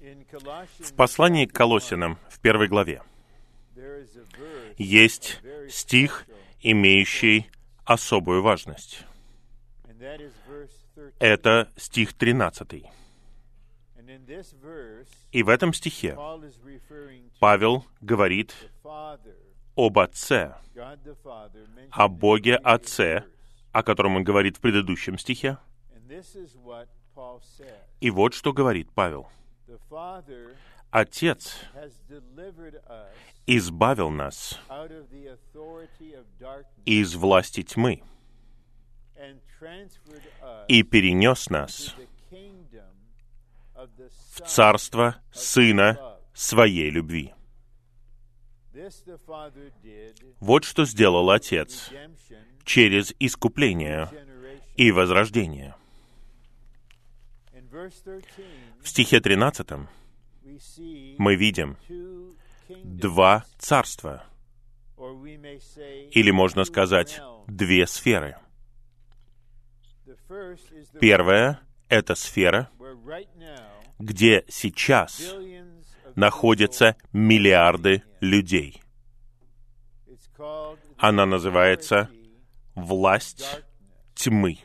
В послании к Колосинам в первой главе есть стих, имеющий особую важность. Это стих 13. И в этом стихе Павел говорит об Отце, о Боге Отце, о котором он говорит в предыдущем стихе. И вот что говорит Павел. Отец избавил нас из власти тьмы и перенес нас в царство Сына Своей любви. Вот что сделал Отец через искупление и возрождение. В стихе 13 мы видим два царства, или можно сказать, две сферы. Первая — это сфера, где сейчас находятся миллиарды людей. Она называется «власть тьмы».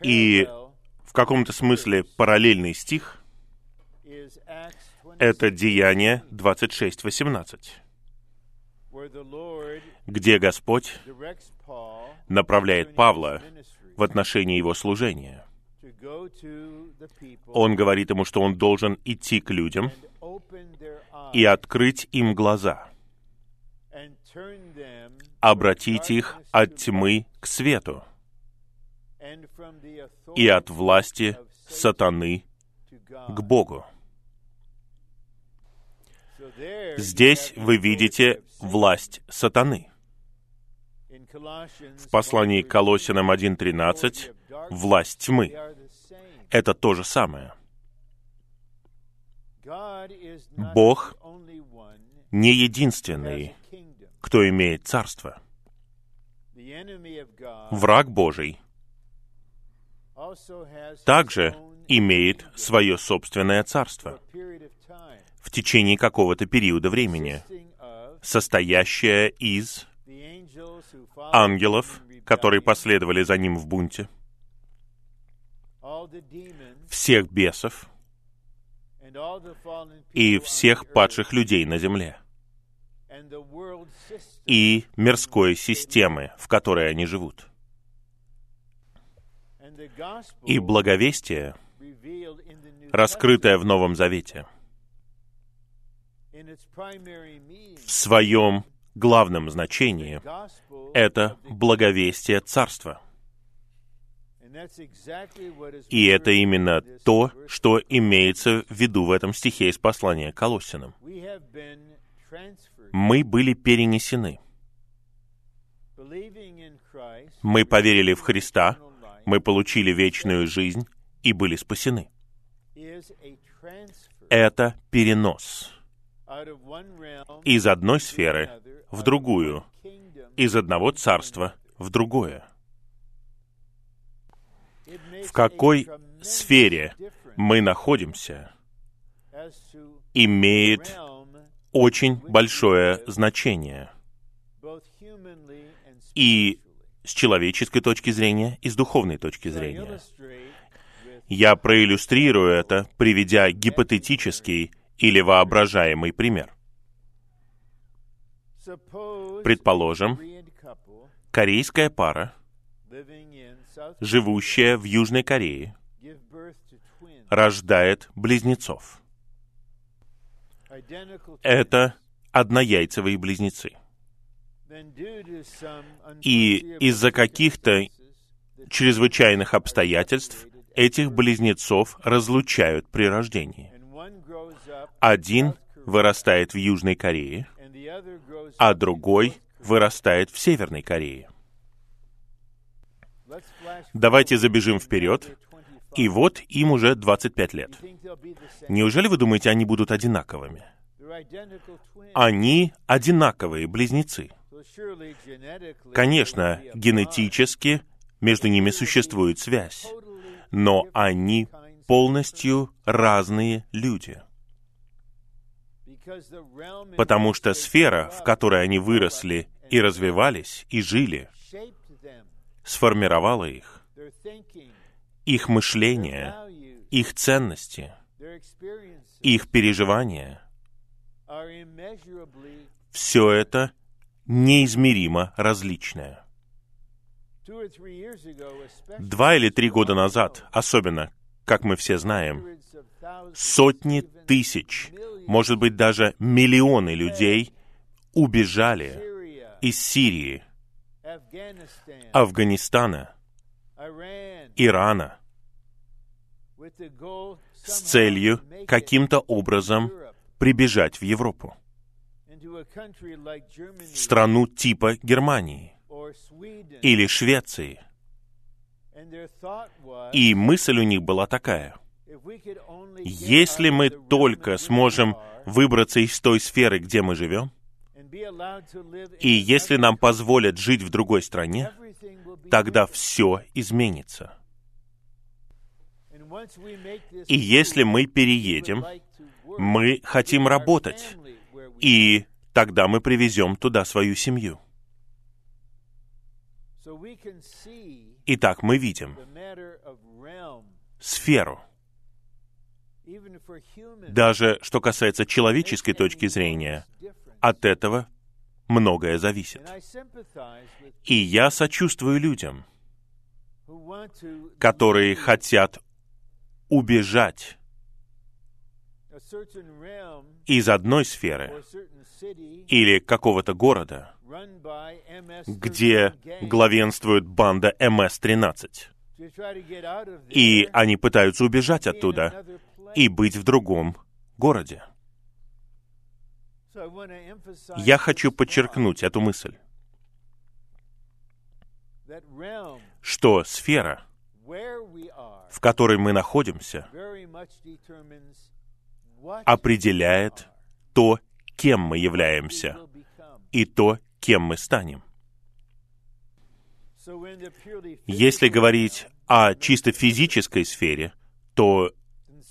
И каком-то смысле параллельный стих — это Деяние 26.18, где Господь направляет Павла в отношении его служения. Он говорит ему, что он должен идти к людям и открыть им глаза, обратить их от тьмы к свету и от власти сатаны к Богу. Здесь вы видите власть сатаны. В послании к Колосинам 1.13 власть тьмы. Это то же самое. Бог не единственный, кто имеет царство. Враг Божий также имеет свое собственное царство в течение какого-то периода времени, состоящее из ангелов, которые последовали за ним в бунте, всех бесов и всех падших людей на земле, и мирской системы, в которой они живут. И благовестие, раскрытое в Новом Завете, в своем главном значении это благовестие Царства. И это именно то, что имеется в виду в этом стихе из послания к Колоссянам. Мы были перенесены. Мы поверили в Христа, мы получили вечную жизнь и были спасены. Это перенос из одной сферы в другую, из одного царства в другое. В какой сфере мы находимся, имеет очень большое значение. И с человеческой точки зрения, и с духовной точки зрения. Я проиллюстрирую это, приведя гипотетический или воображаемый пример. Предположим, корейская пара, живущая в Южной Корее, рождает близнецов. Это однояйцевые близнецы. И из-за каких-то чрезвычайных обстоятельств этих близнецов разлучают при рождении. Один вырастает в Южной Корее, а другой вырастает в Северной Корее. Давайте забежим вперед, и вот им уже 25 лет. Неужели вы думаете, они будут одинаковыми? Они одинаковые близнецы. Конечно, генетически между ними существует связь, но они полностью разные люди. Потому что сфера, в которой они выросли и развивались, и жили, сформировала их. Их мышление, их ценности, их переживания, все это неизмеримо различное. Два или три года назад, особенно, как мы все знаем, сотни тысяч, может быть даже миллионы людей убежали из Сирии, Афганистана, Ирана с целью каким-то образом прибежать в Европу, в страну типа Германии или Швеции. И мысль у них была такая. Если мы только сможем выбраться из той сферы, где мы живем, и если нам позволят жить в другой стране, тогда все изменится. И если мы переедем, мы хотим работать, и тогда мы привезем туда свою семью. Итак, мы видим сферу. Даже что касается человеческой точки зрения, от этого многое зависит. И я сочувствую людям, которые хотят убежать из одной сферы или какого-то города, где главенствует банда МС-13. И они пытаются убежать оттуда и быть в другом городе. Я хочу подчеркнуть эту мысль, что сфера, в которой мы находимся, определяет то, кем мы являемся, и то, кем мы станем. Если говорить о чисто физической сфере, то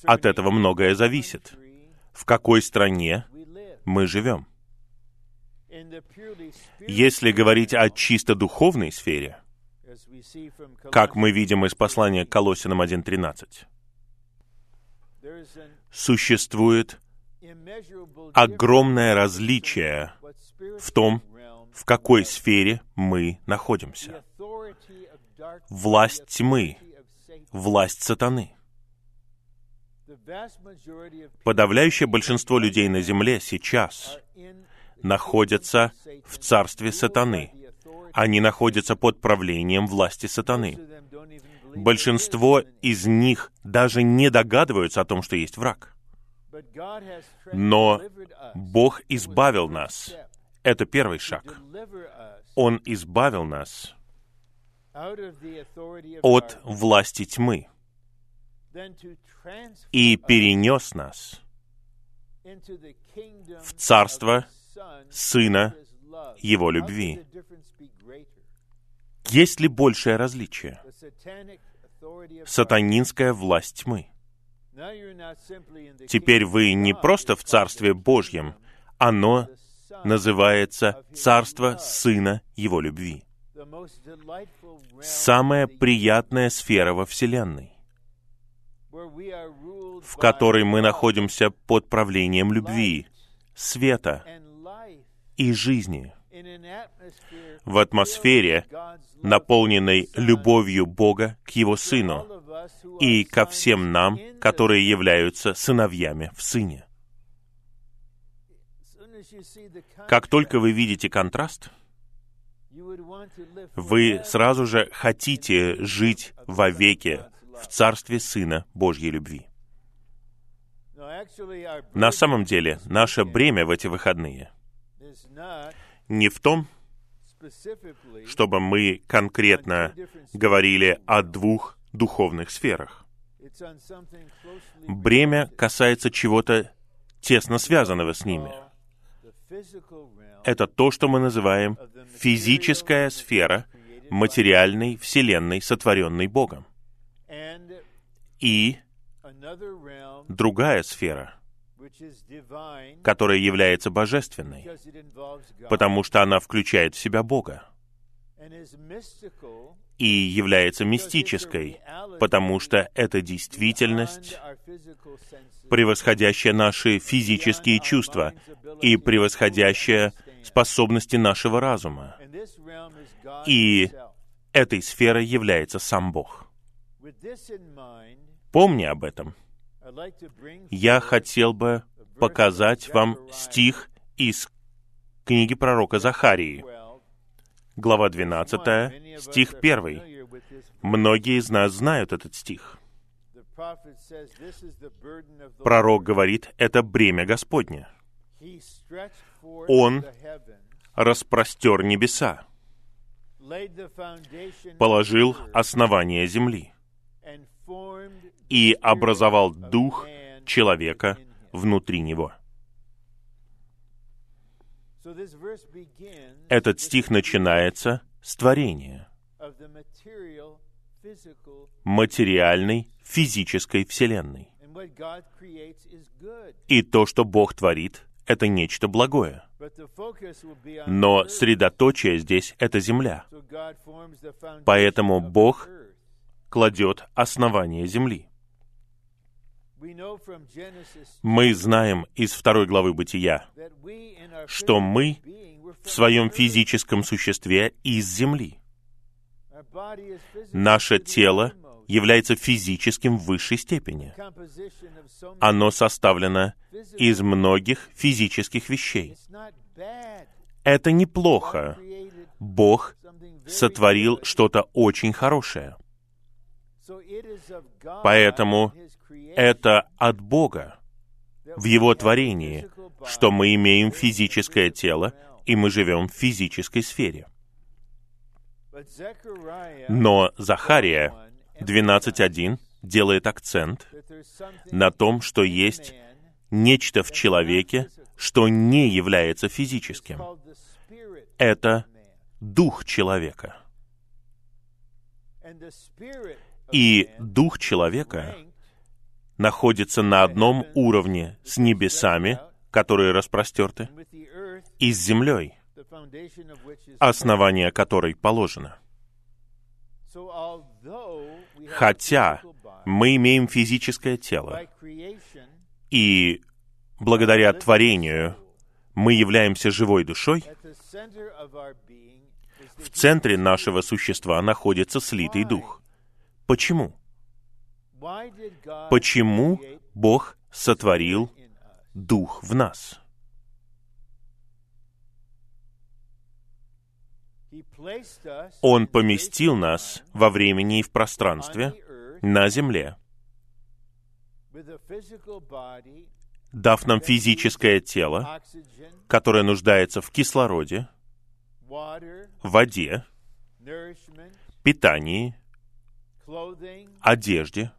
от этого многое зависит. В какой стране мы живем? Если говорить о чисто духовной сфере, как мы видим из послания к Колосинам 1.13, существует огромное различие в том, в какой сфере мы находимся. Власть тьмы, власть сатаны. Подавляющее большинство людей на Земле сейчас находятся в царстве сатаны. Они находятся под правлением власти сатаны. Большинство из них даже не догадываются о том, что есть враг. Но Бог избавил нас. Это первый шаг. Он избавил нас от власти тьмы и перенес нас в царство Сына Его любви. Есть ли большее различие? Сатанинская власть тьмы. Теперь вы не просто в Царстве Божьем, оно называется Царство Сына Его любви. Самая приятная сфера во Вселенной в которой мы находимся под правлением любви, света и жизни, в атмосфере, наполненной любовью Бога к Его Сыну и ко всем нам, которые являются сыновьями в Сыне. Как только вы видите контраст, вы сразу же хотите жить вовеки в Царстве Сына Божьей любви. На самом деле, наше бремя в эти выходные не в том, чтобы мы конкретно говорили о двух духовных сферах. Бремя касается чего-то тесно связанного с ними. Это то, что мы называем физическая сфера материальной Вселенной, сотворенной Богом и другая сфера, которая является божественной, потому что она включает в себя Бога и является мистической, потому что это действительность, превосходящая наши физические чувства и превосходящая способности нашего разума. И этой сферой является сам Бог. Помни об этом. Я хотел бы показать вам стих из книги пророка Захарии, глава 12, стих 1. Многие из нас знают этот стих. Пророк говорит, это бремя Господне. Он распростер небеса, положил основание земли и образовал дух человека внутри него. Этот стих начинается с творения материальной, физической Вселенной. И то, что Бог творит, это нечто благое. Но средоточие здесь — это земля. Поэтому Бог кладет основание земли. Мы знаем из второй главы Бытия, что мы в своем физическом существе из земли. Наше тело является физическим в высшей степени. Оно составлено из многих физических вещей. Это неплохо. Бог сотворил что-то очень хорошее. Поэтому это от Бога в Его творении, что мы имеем физическое тело, и мы живем в физической сфере. Но Захария 12.1 делает акцент на том, что есть нечто в человеке, что не является физическим. Это дух человека. И дух человека находится на одном уровне с небесами, которые распростерты, и с землей, основание которой положено. Хотя мы имеем физическое тело, и благодаря творению мы являемся живой душой, в центре нашего существа находится слитый дух. Почему? Почему Бог сотворил дух в нас? Он поместил нас во времени и в пространстве на земле, дав нам физическое тело, которое нуждается в кислороде, воде, питании, одежде,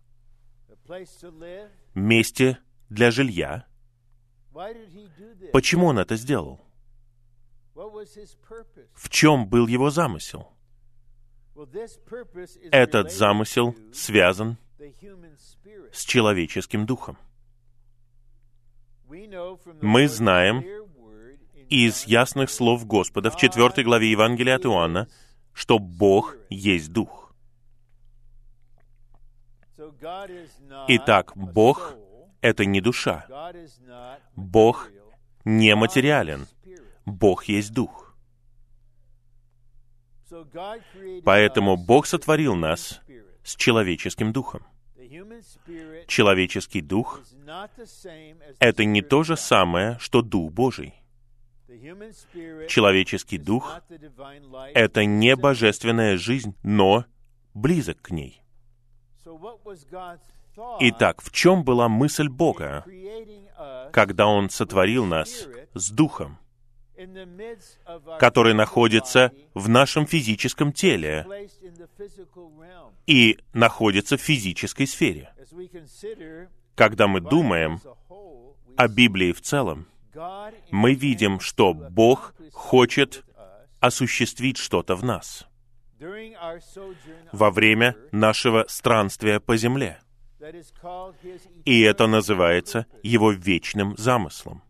месте для жилья. Почему он это сделал? В чем был его замысел? Этот замысел связан с человеческим духом. Мы знаем из ясных слов Господа в 4 главе Евангелия от Иоанна, что Бог есть Дух. Итак, Бог — это не душа. Бог не материален. Бог есть Дух. Поэтому Бог сотворил нас с человеческим духом. Человеческий дух — это не то же самое, что Дух Божий. Человеческий дух — это не божественная жизнь, но близок к ней. Итак, в чем была мысль Бога, когда Он сотворил нас с Духом, который находится в нашем физическом теле и находится в физической сфере? Когда мы думаем о Библии в целом, мы видим, что Бог хочет осуществить что-то в нас во время нашего странствия по земле. И это называется Его вечным замыслом.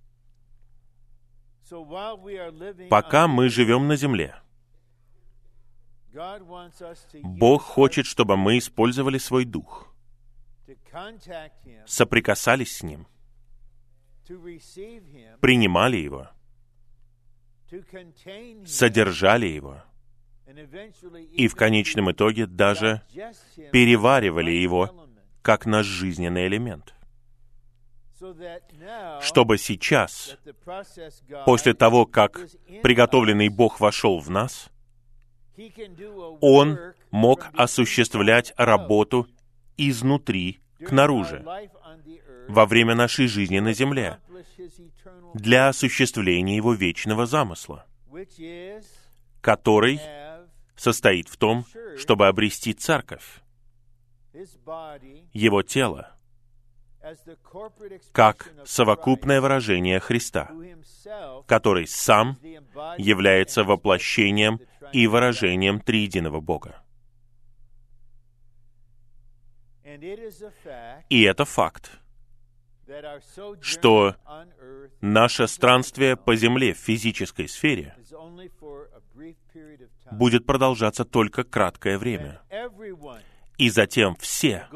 Пока мы живем на земле, Бог хочет, чтобы мы использовали свой дух, соприкасались с Ним, принимали Его, содержали Его, и в конечном итоге даже переваривали Его как наш жизненный элемент. Чтобы сейчас, после того, как приготовленный Бог вошел в нас, Он мог осуществлять работу изнутри к наружу во время нашей жизни на земле для осуществления Его вечного замысла, который состоит в том, чтобы обрести церковь, Его тело, как совокупное выражение Христа, который сам является воплощением и выражением триединого Бога. И это факт, что наше странствие по земле в физической сфере будет продолжаться только краткое время. И затем все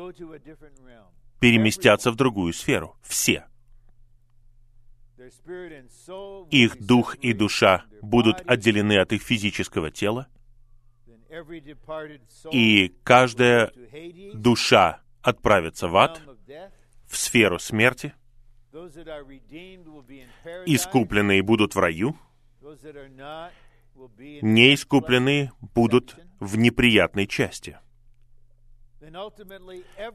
переместятся в другую сферу. Все. Их дух и душа будут отделены от их физического тела, и каждая душа отправится в ад, в сферу смерти. Искупленные будут в раю, неискупленные будут в неприятной части.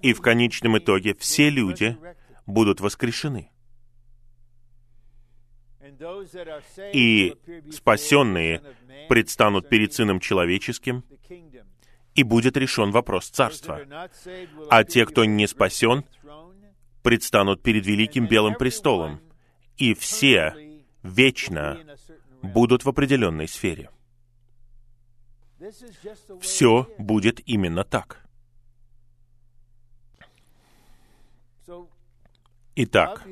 И в конечном итоге все люди будут воскрешены. И спасенные предстанут перед Сыном Человеческим, и будет решен вопрос Царства. А те, кто не спасен, предстанут перед Великим Белым Престолом, и все вечно будут в определенной сфере. Все будет именно так. Итак,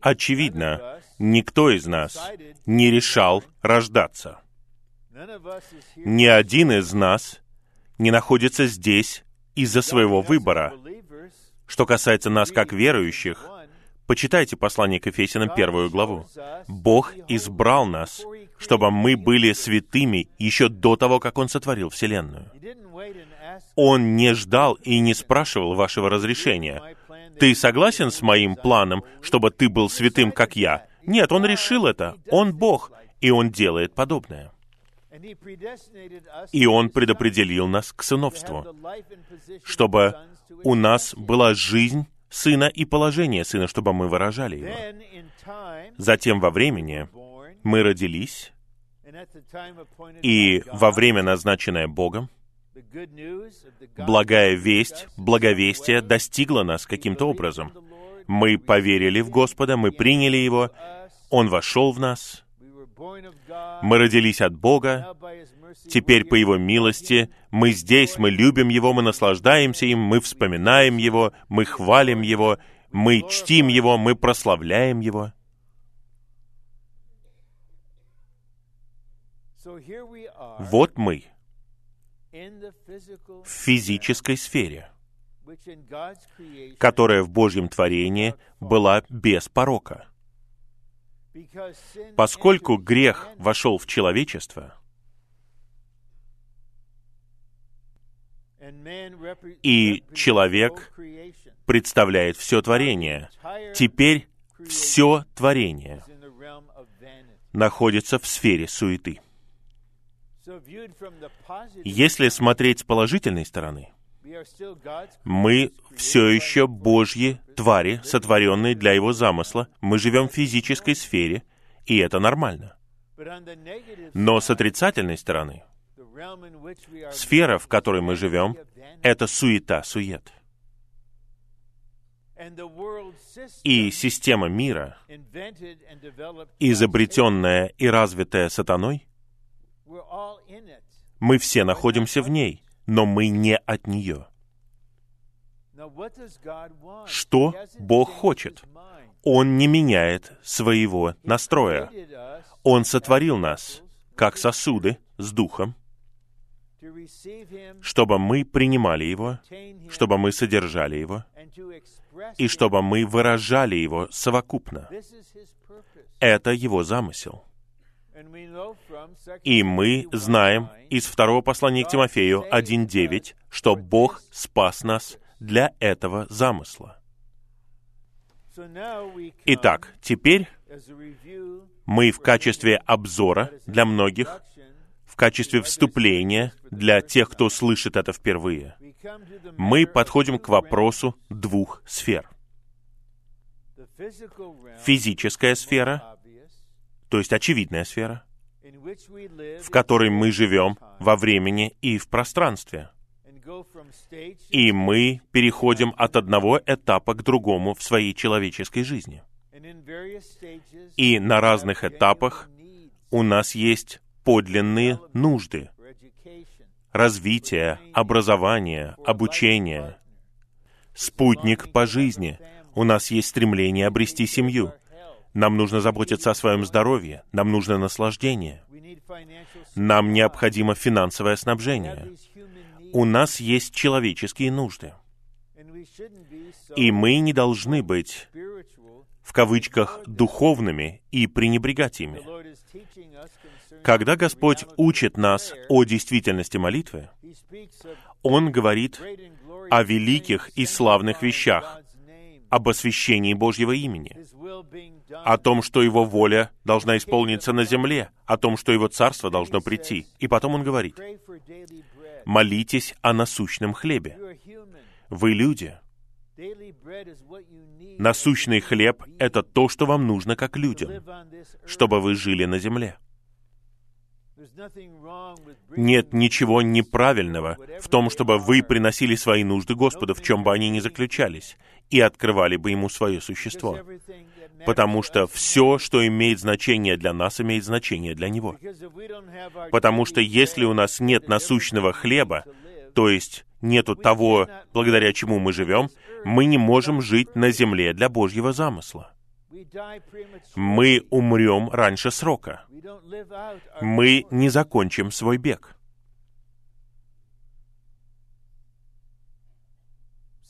очевидно, никто из нас не решал рождаться. Ни один из нас не находится здесь из-за своего выбора. Что касается нас как верующих, почитайте послание к Ефесянам первую главу. Бог избрал нас, чтобы мы были святыми еще до того, как Он сотворил Вселенную. Он не ждал и не спрашивал вашего разрешения. Ты согласен с моим планом, чтобы ты был святым, как я? Нет, Он решил это. Он Бог, и Он делает подобное. И Он предопределил нас к сыновству, чтобы у нас была жизнь сына и положение сына, чтобы мы выражали его. Затем во времени мы родились, и во время, назначенное Богом, благая весть, благовестие достигла нас каким-то образом. Мы поверили в Господа, мы приняли Его, Он вошел в нас, мы родились от Бога, теперь по Его милости мы здесь, мы любим Его, мы наслаждаемся им, мы вспоминаем Его, мы хвалим Его, мы чтим Его, мы прославляем Его. Вот мы в физической сфере, которая в Божьем творении была без порока. Поскольку грех вошел в человечество, и человек представляет все творение, теперь все творение находится в сфере суеты. Если смотреть с положительной стороны, мы все еще Божьи твари, сотворенные для Его замысла. Мы живем в физической сфере, и это нормально. Но с отрицательной стороны, сфера, в которой мы живем, это суета-сует. И система мира, изобретенная и развитая сатаной, мы все находимся в ней, но мы не от нее. Что Бог хочет? Он не меняет своего настроя. Он сотворил нас как сосуды с Духом, чтобы мы принимали Его, чтобы мы содержали Его, и чтобы мы выражали Его совокупно. Это Его замысел. И мы знаем из второго послания к Тимофею 1.9, что Бог спас нас для этого замысла. Итак, теперь мы в качестве обзора для многих, качестве вступления для тех, кто слышит это впервые, мы подходим к вопросу двух сфер. Физическая сфера, то есть очевидная сфера, в которой мы живем во времени и в пространстве. И мы переходим от одного этапа к другому в своей человеческой жизни. И на разных этапах у нас есть подлинные нужды. Развитие, образование, обучение. Спутник по жизни. У нас есть стремление обрести семью. Нам нужно заботиться о своем здоровье. Нам нужно наслаждение. Нам необходимо финансовое снабжение. У нас есть человеческие нужды. И мы не должны быть в кавычках «духовными» и пренебрегать ими. Когда Господь учит нас о действительности молитвы, Он говорит о великих и славных вещах, об освящении Божьего имени, о том, что Его воля должна исполниться на земле, о том, что Его царство должно прийти. И потом Он говорит, молитесь о насущном хлебе. Вы люди, Насущный хлеб — это то, что вам нужно как людям, чтобы вы жили на земле. Нет ничего неправильного в том, чтобы вы приносили свои нужды Господу, в чем бы они ни заключались, и открывали бы Ему свое существо. Потому что все, что имеет значение для нас, имеет значение для Него. Потому что если у нас нет насущного хлеба, то есть нету того, благодаря чему мы живем, мы не можем жить на земле для Божьего замысла. Мы умрем раньше срока. Мы не закончим свой бег.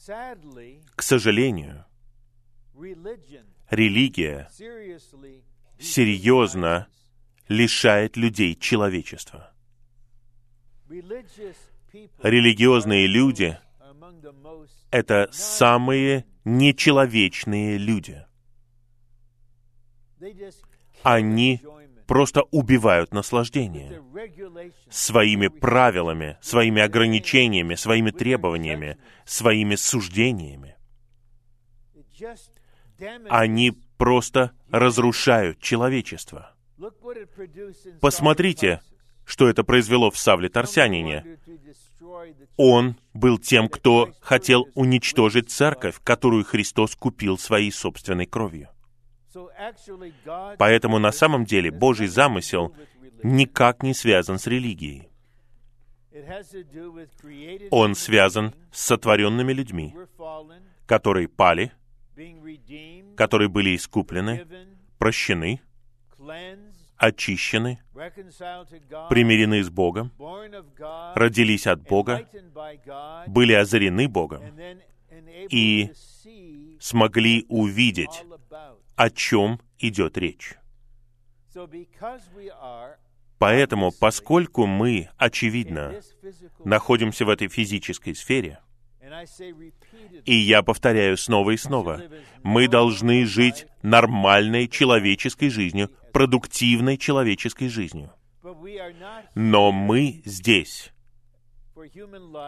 К сожалению, религия серьезно лишает людей человечества. Религиозные люди — это самые нечеловечные люди. Они просто убивают наслаждение своими правилами, своими ограничениями, своими требованиями, своими суждениями. Они просто разрушают человечество. Посмотрите, что это произвело в Савле Тарсянине. Он был тем, кто хотел уничтожить церковь, которую Христос купил своей собственной кровью. Поэтому на самом деле Божий замысел никак не связан с религией. Он связан с сотворенными людьми, которые пали, которые были искуплены, прощены, очищены, примирены с Богом, родились от Бога, были озарены Богом и смогли увидеть, о чем идет речь. Поэтому, поскольку мы, очевидно, находимся в этой физической сфере, и я повторяю снова и снова, мы должны жить нормальной человеческой жизнью, продуктивной человеческой жизнью. Но мы здесь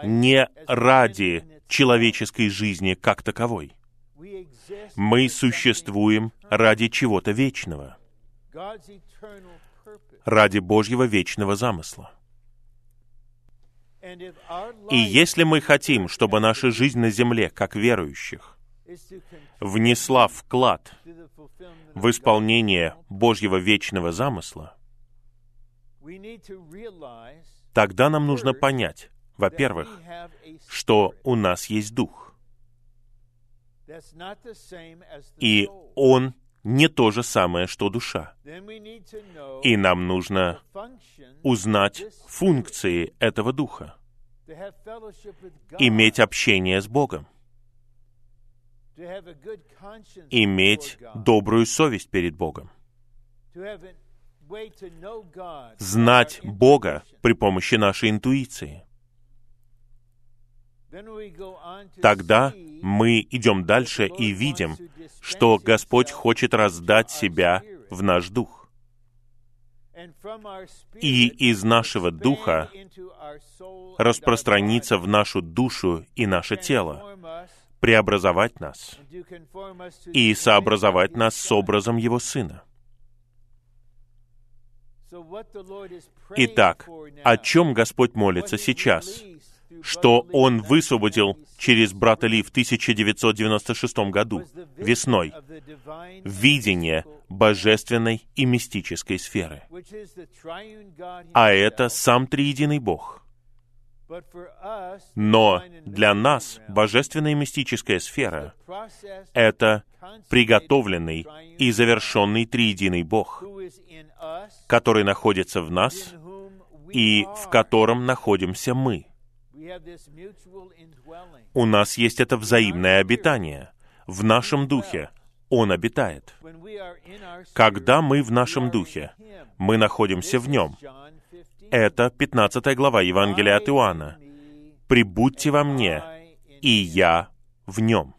не ради человеческой жизни как таковой. Мы существуем ради чего-то вечного, ради Божьего вечного замысла. И если мы хотим, чтобы наша жизнь на земле, как верующих, внесла вклад в исполнение Божьего вечного замысла, тогда нам нужно понять, во-первых, что у нас есть Дух. И он не то же самое, что душа. И нам нужно узнать функции этого духа, иметь общение с Богом, иметь добрую совесть перед Богом, знать Бога при помощи нашей интуиции. Тогда мы идем дальше и видим, что Господь хочет раздать себя в наш дух. И из нашего духа распространиться в нашу душу и наше тело, преобразовать нас и сообразовать нас с образом Его Сына. Итак, о чем Господь молится сейчас? Что Он высвободил через брата Ли в 1996 году, весной, видение божественной и мистической сферы. А это сам Триединый Бог. Но для нас божественная и мистическая сфера — это приготовленный и завершенный Триединый Бог, который находится в нас и в котором находимся мы. У нас есть это взаимное обитание. В нашем духе Он обитает. Когда мы в нашем духе, мы находимся в Нем. Это 15 глава Евангелия от Иоанна. «Прибудьте во мне, и я в нем».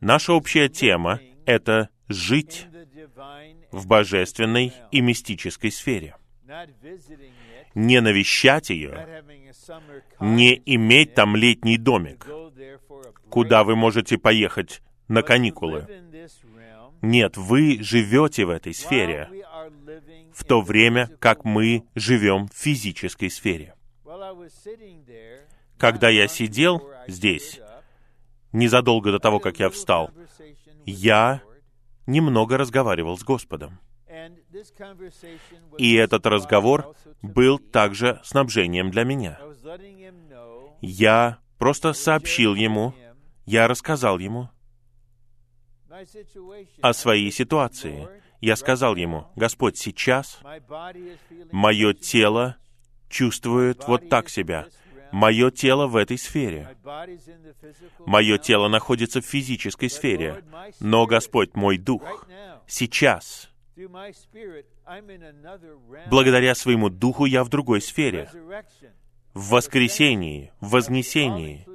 Наша общая тема — это жить в божественной и мистической сфере. Не навещать ее, не иметь там летний домик, куда вы можете поехать на каникулы. Нет, вы живете в этой сфере, в то время как мы живем в физической сфере. Когда я сидел здесь, незадолго до того, как я встал, я немного разговаривал с Господом. И этот разговор был также снабжением для меня. Я просто сообщил ему, я рассказал ему о своей ситуации. Я сказал ему, Господь, сейчас мое тело чувствует вот так себя, Мое тело в этой сфере. Мое тело находится в физической сфере. Но, Господь, мой дух, сейчас, благодаря своему духу, я в другой сфере. В воскресении, в вознесении,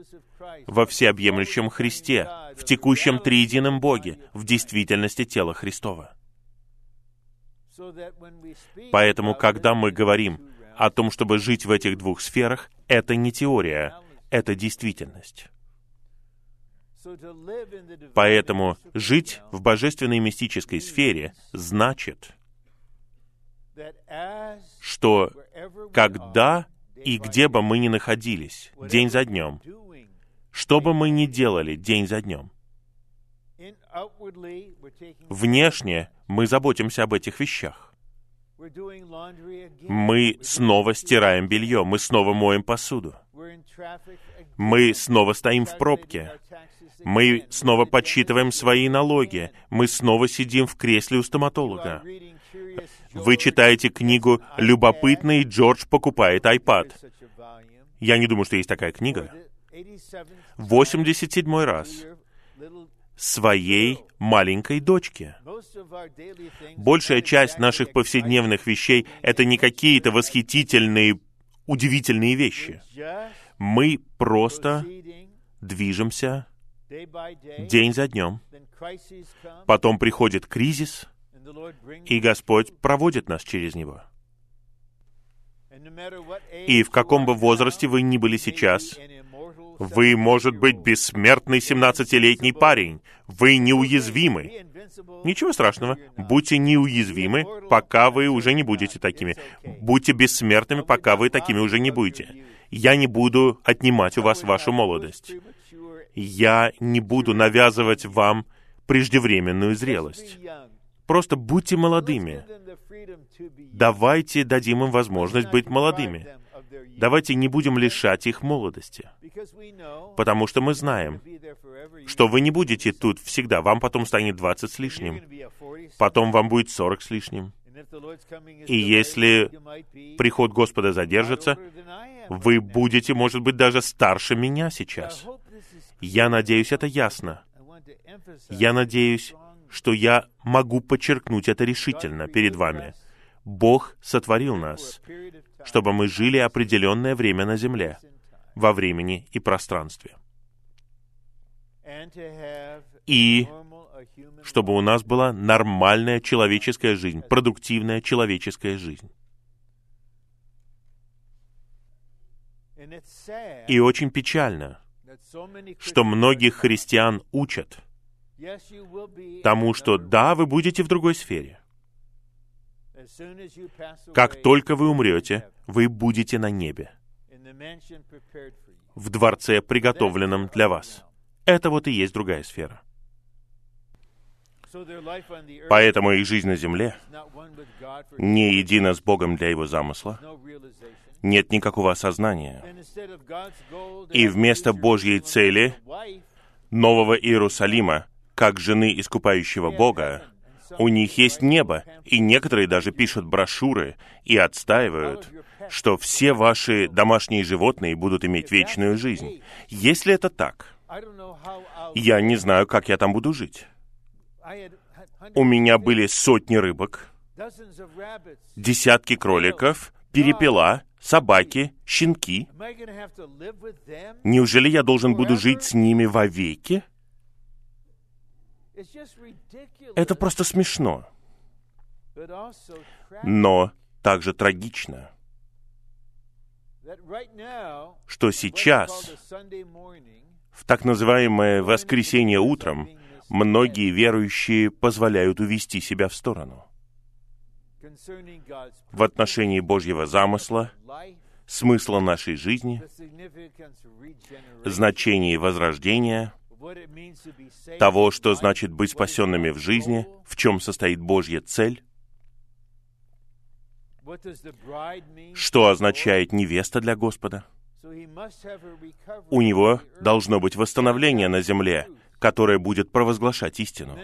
во всеобъемлющем Христе, в текущем триедином Боге, в действительности тела Христова. Поэтому, когда мы говорим о том, чтобы жить в этих двух сферах, это не теория, это действительность. Поэтому жить в божественной мистической сфере значит, что когда и где бы мы ни находились, день за днем, что бы мы ни делали день за днем, внешне мы заботимся об этих вещах. Мы снова стираем белье, мы снова моем посуду. Мы снова стоим в пробке. Мы снова подсчитываем свои налоги. Мы снова сидим в кресле у стоматолога. Вы читаете книгу «Любопытный Джордж покупает iPad». Я не думаю, что есть такая книга. 87 раз своей маленькой дочке. Большая часть наших повседневных вещей — это не какие-то восхитительные, удивительные вещи. Мы просто движемся день за днем. Потом приходит кризис, и Господь проводит нас через него. И в каком бы возрасте вы ни были сейчас, вы, может быть, бессмертный 17-летний парень. Вы неуязвимы. Ничего страшного. Будьте неуязвимы, пока вы уже не будете такими. Будьте бессмертными, пока вы такими уже не будете. Я не буду отнимать у вас вашу молодость. Я не буду навязывать вам преждевременную зрелость. Просто будьте молодыми. Давайте дадим им возможность быть молодыми Давайте не будем лишать их молодости, потому что мы знаем, что вы не будете тут всегда, вам потом станет 20 с лишним, потом вам будет 40 с лишним. И если приход Господа задержится, вы будете, может быть, даже старше меня сейчас. Я надеюсь, это ясно. Я надеюсь, что я могу подчеркнуть это решительно перед вами. Бог сотворил нас, чтобы мы жили определенное время на земле, во времени и пространстве. И чтобы у нас была нормальная человеческая жизнь, продуктивная человеческая жизнь. И очень печально, что многих христиан учат тому, что да, вы будете в другой сфере. Как только вы умрете, вы будете на небе, в дворце, приготовленном для вас. Это вот и есть другая сфера. Поэтому их жизнь на земле не едина с Богом для Его замысла, нет никакого осознания. И вместо Божьей цели Нового Иерусалима, как жены искупающего Бога, у них есть небо, и некоторые даже пишут брошюры и отстаивают, что все ваши домашние животные будут иметь вечную жизнь. Если это так, я не знаю, как я там буду жить. У меня были сотни рыбок, десятки кроликов, перепела, собаки, щенки. Неужели я должен буду жить с ними вовеки? Это просто смешно. Но также трагично, что сейчас, в так называемое воскресенье утром, многие верующие позволяют увести себя в сторону. в отношении Божьего замысла, смысла нашей жизни, значения возрождения, того, что значит быть спасенными в жизни, в чем состоит Божья цель, что означает невеста для Господа. У него должно быть восстановление на земле, которое будет провозглашать истину.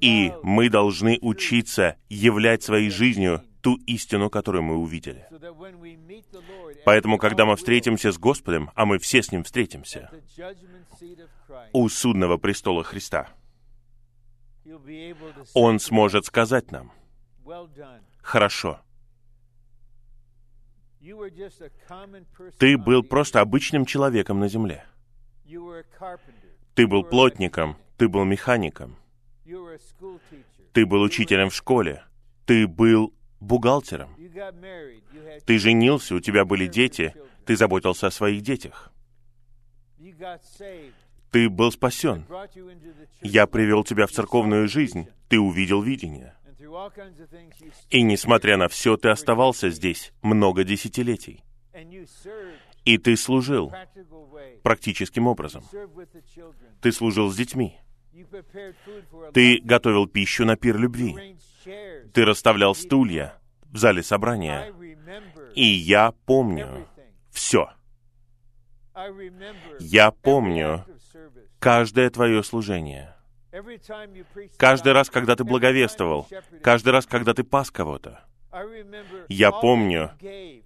И мы должны учиться являть своей жизнью ту истину, которую мы увидели. Поэтому, когда мы встретимся с Господом, а мы все с Ним встретимся, у судного престола Христа, Он сможет сказать нам, «Хорошо, ты был просто обычным человеком на земле. Ты был плотником, ты был механиком, ты был учителем в школе, ты был бухгалтером, ты женился, у тебя были дети, ты заботился о своих детях. Ты был спасен. Я привел тебя в церковную жизнь, ты увидел видение. И несмотря на все, ты оставался здесь много десятилетий. И ты служил практическим образом. Ты служил с детьми. Ты готовил пищу на пир любви. Ты расставлял стулья в зале собрания. И я помню все. Я помню каждое твое служение. Каждый раз, когда ты благовествовал, каждый раз, когда ты пас кого-то, я помню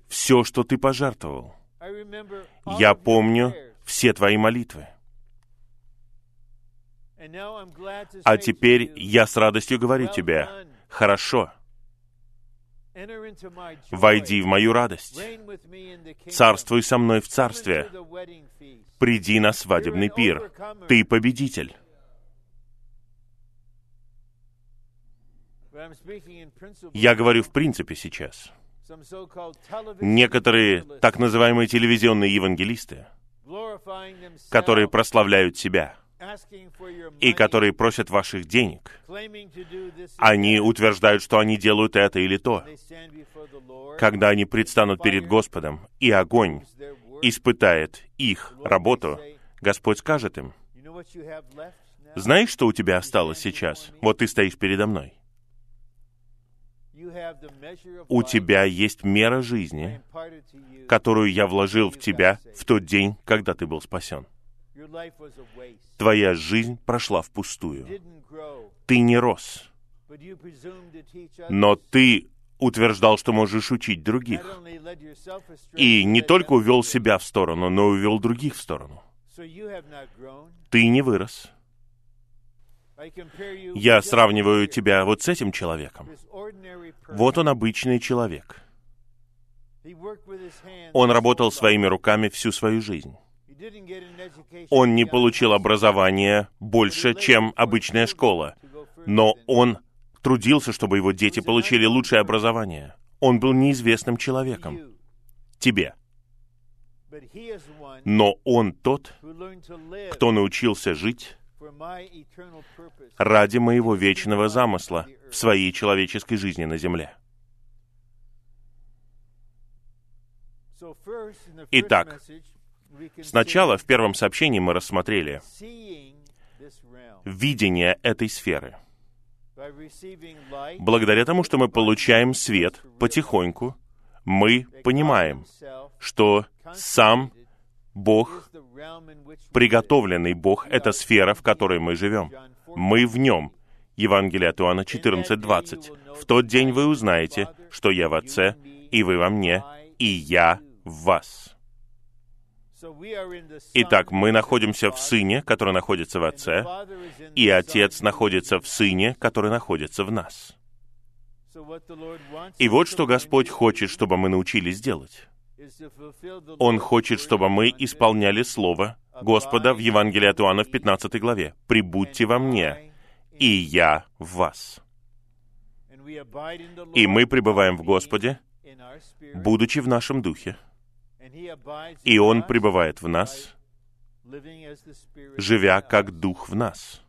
все, что ты пожертвовал. Я помню все твои молитвы. А теперь я с радостью говорю тебе, хорошо, войди в мою радость, царствуй со мной в царстве, приди на свадебный пир, ты победитель. Я говорю в принципе сейчас. Некоторые так называемые телевизионные евангелисты, которые прославляют себя и которые просят ваших денег, они утверждают, что они делают это или то. Когда они предстанут перед Господом, и огонь испытает их работу, Господь скажет им, «Знаешь, что у тебя осталось сейчас? Вот ты стоишь передо мной. У тебя есть мера жизни, которую я вложил в тебя в тот день, когда ты был спасен. Твоя жизнь прошла впустую. Ты не рос, но ты утверждал, что можешь учить других. И не только увел себя в сторону, но увел других в сторону. Ты не вырос. Я сравниваю тебя вот с этим человеком. Вот он обычный человек. Он работал своими руками всю свою жизнь. Он не получил образование больше, чем обычная школа, но он трудился, чтобы его дети получили лучшее образование. Он был неизвестным человеком. Тебе. Но он тот, кто научился жить ради моего вечного замысла в своей человеческой жизни на земле. Итак, сначала в первом сообщении мы рассмотрели видение этой сферы. Благодаря тому, что мы получаем свет потихоньку, мы понимаем, что сам Бог, приготовленный Бог, это сфера, в которой мы живем. Мы в нем. Евангелие от Иоанна 14:20. В тот день вы узнаете, что я в Отце, и вы во мне, и я в вас. Итак, мы находимся в Сыне, который находится в Отце, и Отец находится в Сыне, который находится в нас. И вот что Господь хочет, чтобы мы научились делать. Он хочет, чтобы мы исполняли Слово Господа в Евангелии от Иоанна в 15 главе. «Прибудьте во мне, и я в вас». И мы пребываем в Господе, будучи в нашем духе. И Он пребывает в нас, живя как Дух в нас.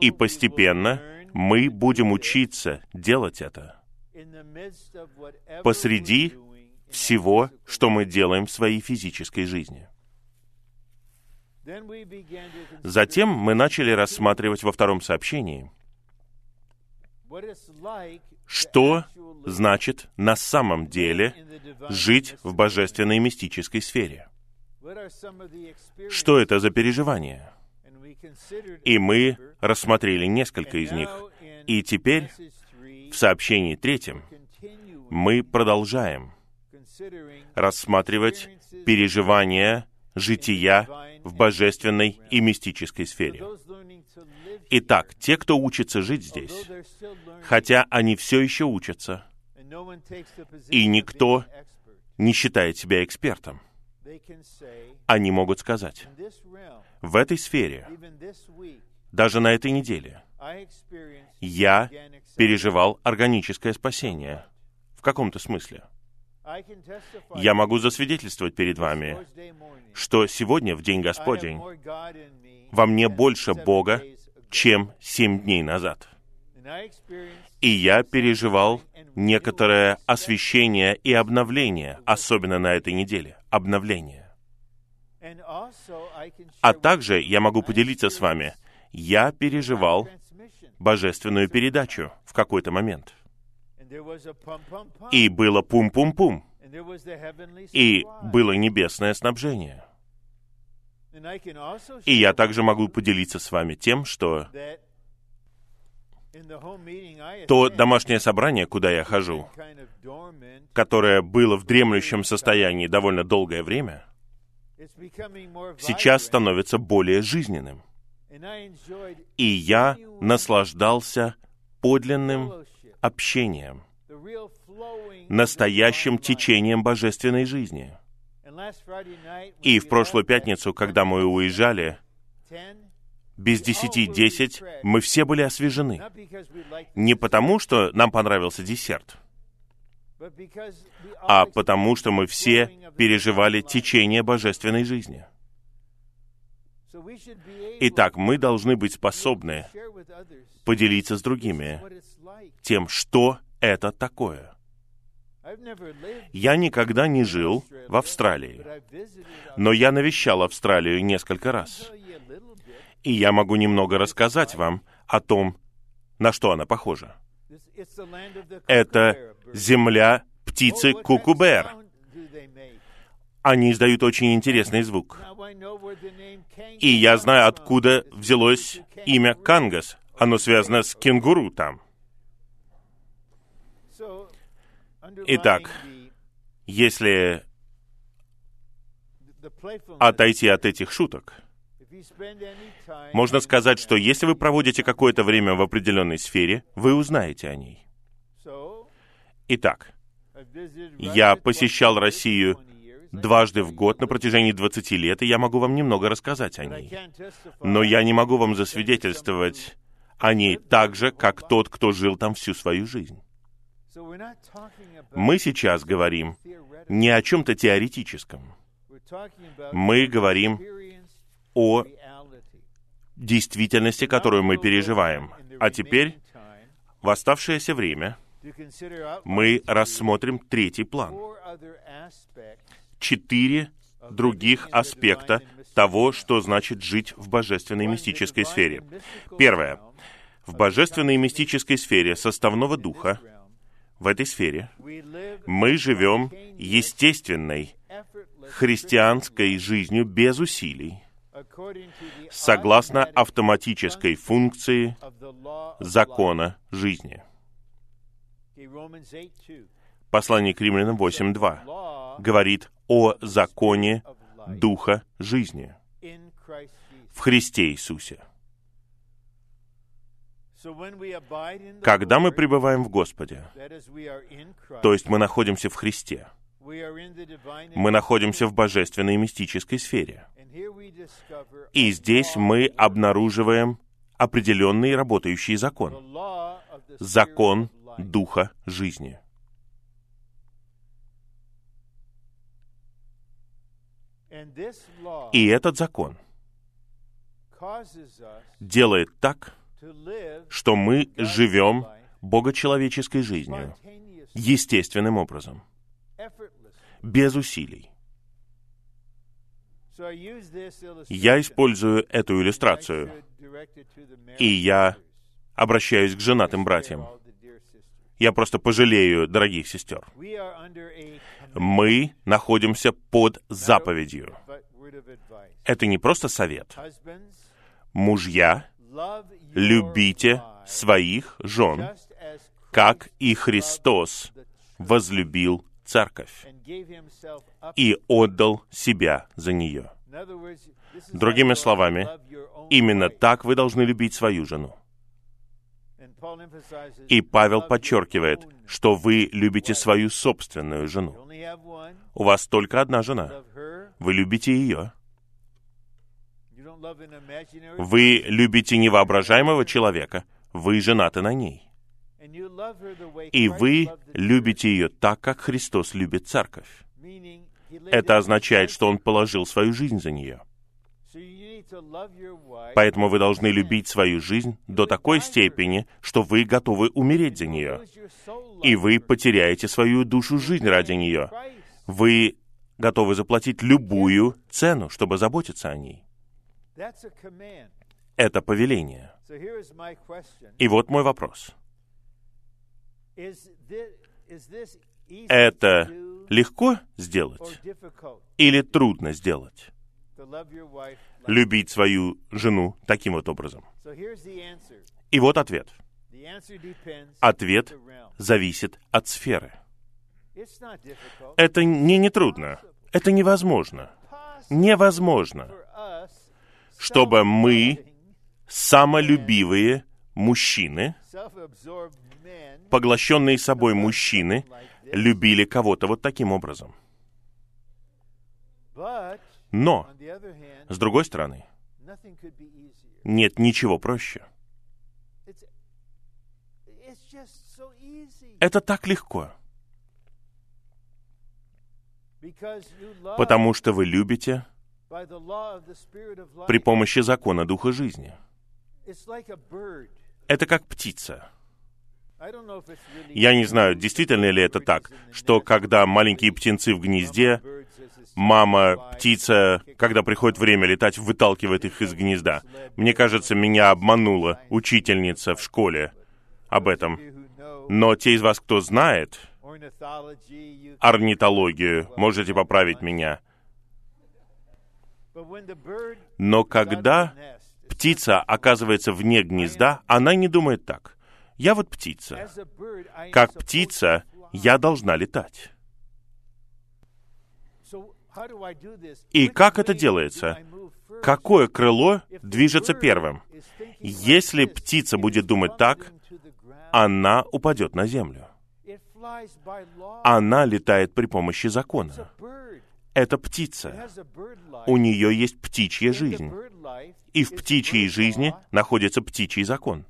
И постепенно мы будем учиться делать это посреди всего, что мы делаем в своей физической жизни. Затем мы начали рассматривать во втором сообщении, что значит на самом деле жить в божественной мистической сфере. Что это за переживания? И мы рассмотрели несколько из них. И теперь, в сообщении третьем, мы продолжаем рассматривать переживания жития в божественной и мистической сфере. Итак, те, кто учится жить здесь, хотя они все еще учатся, и никто не считает себя экспертом, они могут сказать, в этой сфере, даже на этой неделе, я переживал органическое спасение в каком-то смысле. Я могу засвидетельствовать перед вами, что сегодня, в День Господень, во мне больше Бога, чем семь дней назад. И я переживал некоторое освещение и обновление, особенно на этой неделе. Обновление. А также я могу поделиться с вами, я переживал божественную передачу в какой-то момент. И было пум-пум-пум. И было небесное снабжение. И я также могу поделиться с вами тем, что то домашнее собрание, куда я хожу, которое было в дремлющем состоянии довольно долгое время, сейчас становится более жизненным. И я наслаждался подлинным общением, настоящим течением божественной жизни. И в прошлую пятницу, когда мы уезжали, без десяти десять мы все были освежены. Не потому, что нам понравился десерт, а потому, что мы все переживали течение божественной жизни. Итак, мы должны быть способны поделиться с другими тем, что это такое. Я никогда не жил в Австралии, но я навещал Австралию несколько раз. И я могу немного рассказать вам о том, на что она похожа. Это земля птицы Кукубер. Они издают очень интересный звук. И я знаю, откуда взялось имя Кангас. Оно связано с кенгуру там. Итак, если отойти от этих шуток, можно сказать, что если вы проводите какое-то время в определенной сфере, вы узнаете о ней. Итак, я посещал Россию дважды в год на протяжении 20 лет, и я могу вам немного рассказать о ней. Но я не могу вам засвидетельствовать о ней так же, как тот, кто жил там всю свою жизнь. Мы сейчас говорим не о чем-то теоретическом. Мы говорим о действительности, которую мы переживаем. А теперь, в оставшееся время, мы рассмотрим третий план. Четыре других аспекта того, что значит жить в божественной мистической сфере. Первое. В божественной мистической сфере составного духа, в этой сфере, мы живем естественной, христианской жизнью без усилий, согласно автоматической функции закона жизни. Послание к римлянам 8.2 говорит о законе Духа жизни в Христе Иисусе. Когда мы пребываем в Господе, то есть мы находимся в Христе, мы находимся в божественной мистической сфере. И здесь мы обнаруживаем определенный работающий закон. Закон Духа жизни. И этот закон делает так, что мы живем богочеловеческой жизнью, естественным образом, без усилий. Я использую эту иллюстрацию, и я обращаюсь к женатым братьям. Я просто пожалею дорогих сестер. Мы находимся под заповедью. Это не просто совет. Мужья, любите своих жен, как и Христос возлюбил церковь и отдал себя за нее. Другими словами, именно так вы должны любить свою жену. И Павел подчеркивает, что вы любите свою собственную жену. У вас только одна жена. Вы любите ее. Вы любите невоображаемого человека. Вы женаты на ней. И вы любите ее так, как Христос любит церковь. Это означает, что Он положил свою жизнь за нее. Поэтому вы должны любить свою жизнь до такой степени, что вы готовы умереть за нее. И вы потеряете свою душу жизнь ради нее. Вы готовы заплатить любую цену, чтобы заботиться о ней. Это повеление. И вот мой вопрос. Это легко сделать или трудно сделать? Любить свою жену таким вот образом. И вот ответ. Ответ зависит от сферы. Это не нетрудно. Это невозможно. Невозможно, чтобы мы, самолюбивые мужчины, поглощенные собой мужчины, любили кого-то вот таким образом. Но, с другой стороны, нет ничего проще. Это так легко. Потому что вы любите при помощи закона Духа жизни. Это как птица. Я не знаю, действительно ли это так, что когда маленькие птенцы в гнезде, мама, птица, когда приходит время летать, выталкивает их из гнезда. Мне кажется, меня обманула учительница в школе об этом. Но те из вас, кто знает орнитологию, можете поправить меня. Но когда птица оказывается вне гнезда, она не думает так. Я вот птица. Как птица, я должна летать. И как это делается? Какое крыло движется первым? Если птица будет думать так, она упадет на землю. Она летает при помощи закона. Это птица. У нее есть птичья жизнь. И в птичьей жизни находится птичий закон.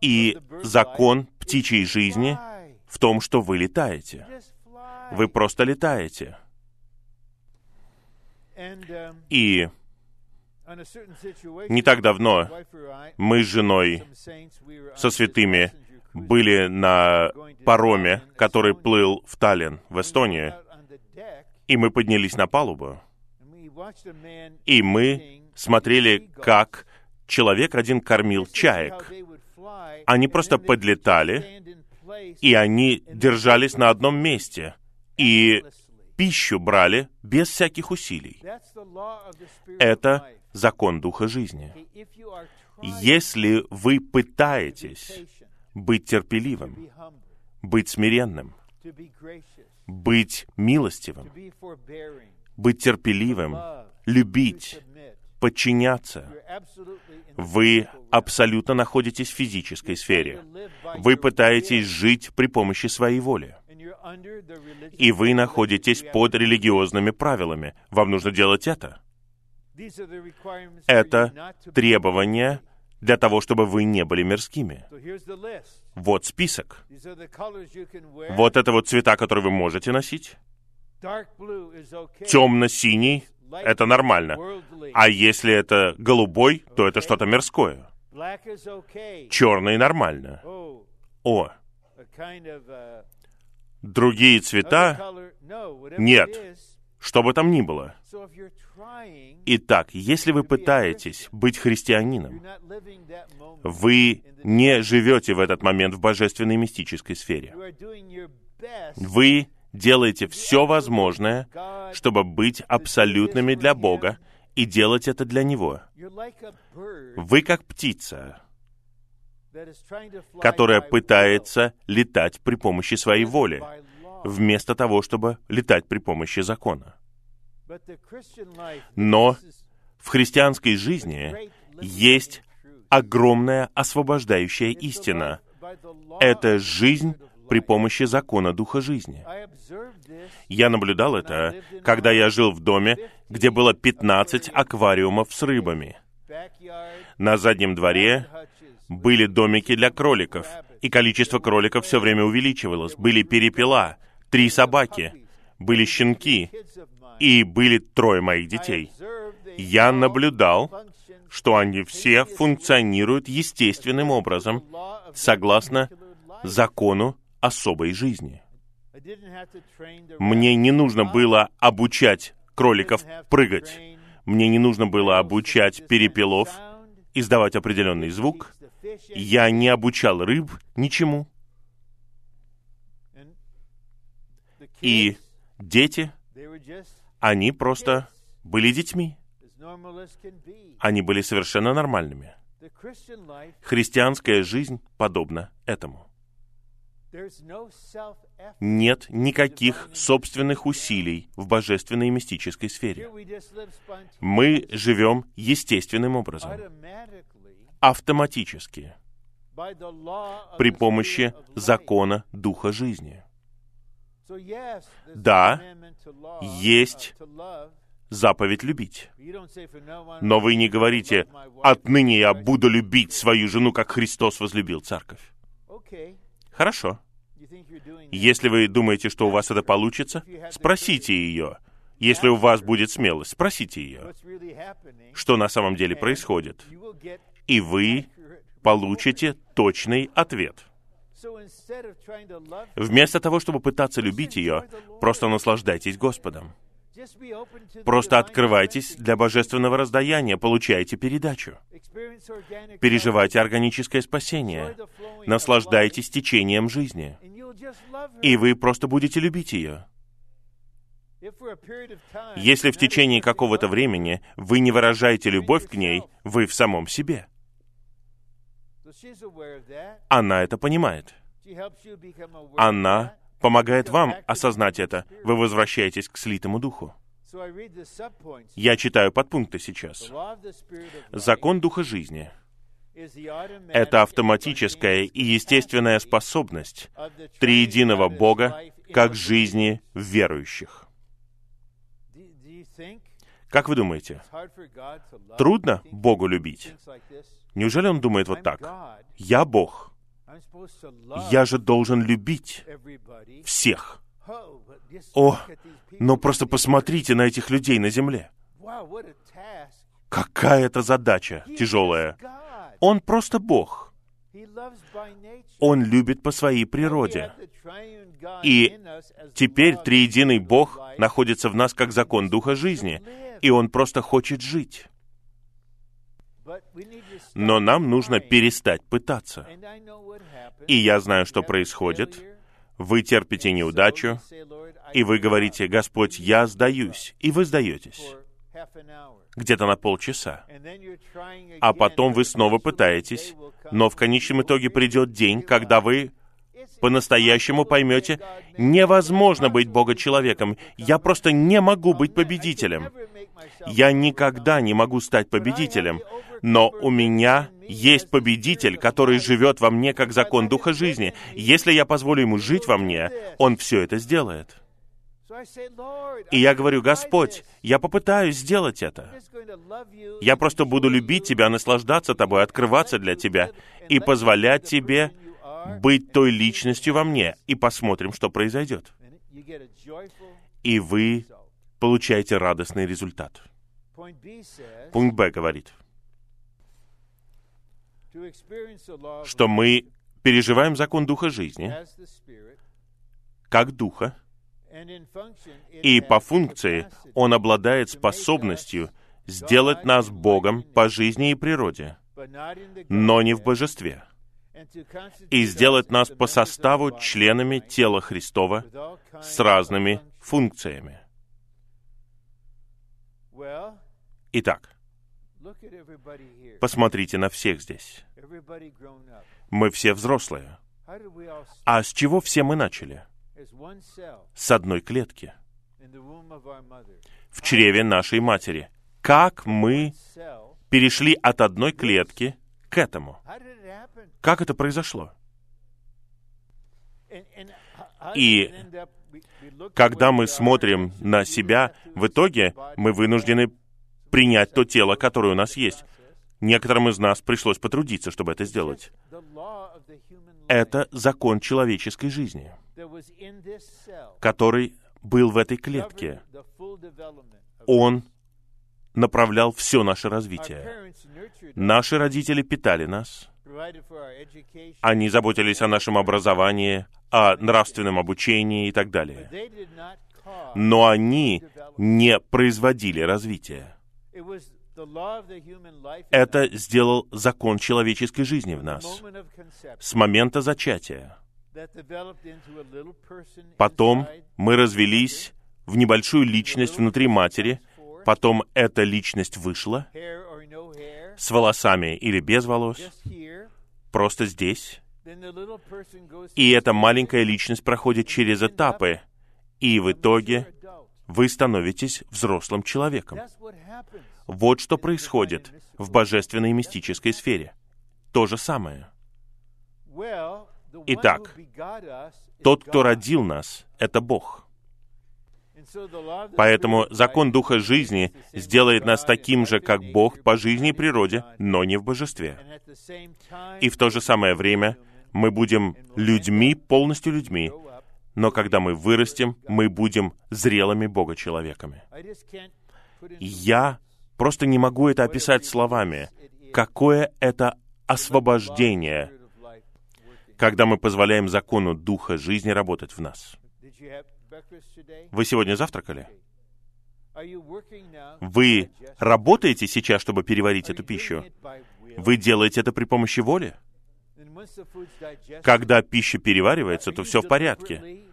И закон птичьей жизни в том, что вы летаете. Вы просто летаете. И не так давно мы с женой со святыми были на пароме, который плыл в Таллин, в Эстонию, и мы поднялись на палубу, и мы смотрели, как человек один кормил чаек. Они просто подлетали, и они держались на одном месте, и пищу брали без всяких усилий. Это закон Духа жизни. Если вы пытаетесь быть терпеливым, быть смиренным, быть милостивым, быть терпеливым, любить, подчиняться. Вы абсолютно находитесь в физической сфере. Вы пытаетесь жить при помощи своей воли. И вы находитесь под религиозными правилами. Вам нужно делать это. Это требования для того, чтобы вы не были мирскими. Вот список. Вот это вот цвета, которые вы можете носить. Темно-синий — это нормально. А если это голубой, то это что-то мирское. Черный нормально. О, другие цвета нет, что бы там ни было. Итак, если вы пытаетесь быть христианином, вы не живете в этот момент в божественной мистической сфере. Вы делаете все возможное, чтобы быть абсолютными для Бога и делать это для Него. Вы как птица, которая пытается летать при помощи своей воли, вместо того, чтобы летать при помощи закона. Но в христианской жизни есть огромная освобождающая истина. Это жизнь при помощи закона Духа жизни. Я наблюдал это, когда я жил в доме, где было 15 аквариумов с рыбами. На заднем дворе были домики для кроликов, и количество кроликов все время увеличивалось. Были перепела, три собаки, были щенки, и были трое моих детей. Я наблюдал, что они все функционируют естественным образом, согласно закону особой жизни. Мне не нужно было обучать кроликов прыгать. Мне не нужно было обучать перепелов издавать определенный звук. Я не обучал рыб ничему. И дети, они просто были детьми. Они были совершенно нормальными. Христианская жизнь подобна этому нет никаких собственных усилий в божественной и мистической сфере. Мы живем естественным образом, автоматически, при помощи закона Духа жизни. Да, есть заповедь любить. Но вы не говорите, отныне я буду любить свою жену, как Христос возлюбил церковь. Хорошо. Если вы думаете, что у вас это получится, спросите ее. Если у вас будет смелость, спросите ее, что на самом деле происходит. И вы получите точный ответ. Вместо того, чтобы пытаться любить ее, просто наслаждайтесь Господом. Просто открывайтесь для божественного раздаяния, получайте передачу. Переживайте органическое спасение. наслаждайтесь течением жизни. И вы просто будете любить ее. Если в течение какого-то времени вы не выражаете любовь к ней, вы в самом себе. Она это понимает. Она помогает вам осознать это. Вы возвращаетесь к слитому духу. Я читаю подпункты сейчас. Закон Духа жизни — это автоматическая и естественная способность триединого Бога как жизни верующих. Как вы думаете, трудно Богу любить? Неужели он думает вот так? Я Бог. Я же должен любить всех. О, но просто посмотрите на этих людей на земле. Какая это задача тяжелая. Он просто Бог. Он любит по своей природе. И теперь триединый Бог находится в нас как закон Духа жизни, и Он просто хочет жить. Но нам нужно перестать пытаться. И я знаю, что происходит. Вы терпите неудачу, и вы говорите, «Господь, я сдаюсь», и вы сдаетесь где-то на полчаса. А потом вы снова пытаетесь, но в конечном итоге придет день, когда вы по-настоящему поймете, невозможно быть Бога-человеком. Я просто не могу быть победителем. Я никогда не могу стать победителем. Но у меня есть победитель, который живет во мне как закон Духа жизни. Если я позволю ему жить во мне, он все это сделает. И я говорю, Господь, я попытаюсь сделать это. Я просто буду любить Тебя, наслаждаться Тобой, открываться для Тебя и позволять Тебе быть той личностью во мне. И посмотрим, что произойдет. И вы получаете радостный результат. Пункт Б говорит, что мы переживаем закон Духа жизни, как Духа, и по функции он обладает способностью сделать нас Богом по жизни и природе, но не в божестве, и сделать нас по составу членами тела Христова с разными функциями. Итак, посмотрите на всех здесь. Мы все взрослые. А с чего все мы начали? с одной клетки в чреве нашей матери. Как мы перешли от одной клетки к этому? Как это произошло? И когда мы смотрим на себя, в итоге мы вынуждены принять то тело, которое у нас есть. Некоторым из нас пришлось потрудиться, чтобы это сделать. Это закон человеческой жизни — который был в этой клетке. Он направлял все наше развитие. Наши родители питали нас. Они заботились о нашем образовании, о нравственном обучении и так далее. Но они не производили развития. Это сделал закон человеческой жизни в нас с момента зачатия. Потом мы развелись в небольшую личность внутри матери, потом эта личность вышла с волосами или без волос, просто здесь. И эта маленькая личность проходит через этапы, и в итоге вы становитесь взрослым человеком. Вот что происходит в божественной и мистической сфере. То же самое. Итак, тот, кто родил нас, это Бог. Поэтому закон Духа жизни сделает нас таким же, как Бог по жизни и природе, но не в божестве. И в то же самое время мы будем людьми, полностью людьми, но когда мы вырастем, мы будем зрелыми Бога-человеками. Я просто не могу это описать словами. Какое это освобождение — когда мы позволяем закону Духа жизни работать в нас. Вы сегодня завтракали? Вы работаете сейчас, чтобы переварить эту пищу? Вы делаете это при помощи воли? Когда пища переваривается, то все в порядке.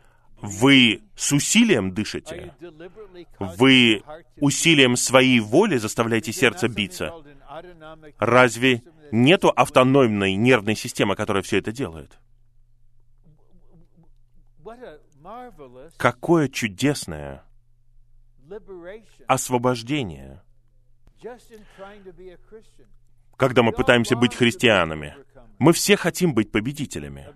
Вы с усилием дышите. Вы усилием своей воли заставляете сердце биться. Разве нету автономной нервной системы, которая все это делает? Какое чудесное освобождение, когда мы пытаемся быть христианами. Мы все хотим быть победителями.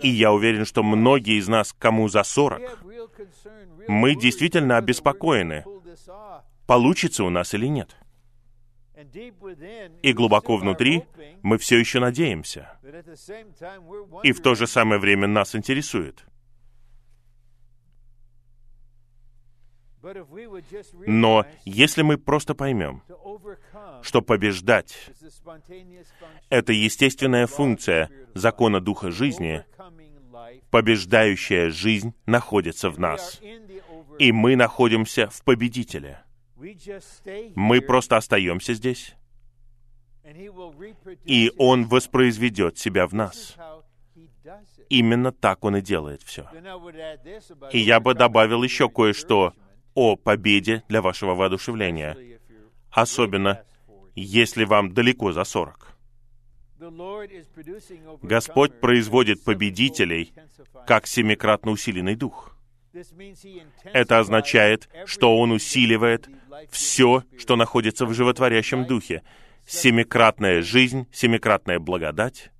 И я уверен, что многие из нас, кому за 40, мы действительно обеспокоены, получится у нас или нет. И глубоко внутри мы все еще надеемся. И в то же самое время нас интересует. Но если мы просто поймем, что побеждать — это естественная функция закона Духа жизни, побеждающая жизнь находится в нас, и мы находимся в победителе. Мы просто остаемся здесь, и Он воспроизведет себя в нас. Именно так Он и делает все. И я бы добавил еще кое-что о победе для вашего воодушевления, особенно если вам далеко за сорок. Господь производит победителей, как семикратно усиленный дух. Это означает, что Он усиливает все, что находится в животворящем духе. Семикратная жизнь, семикратная благодать,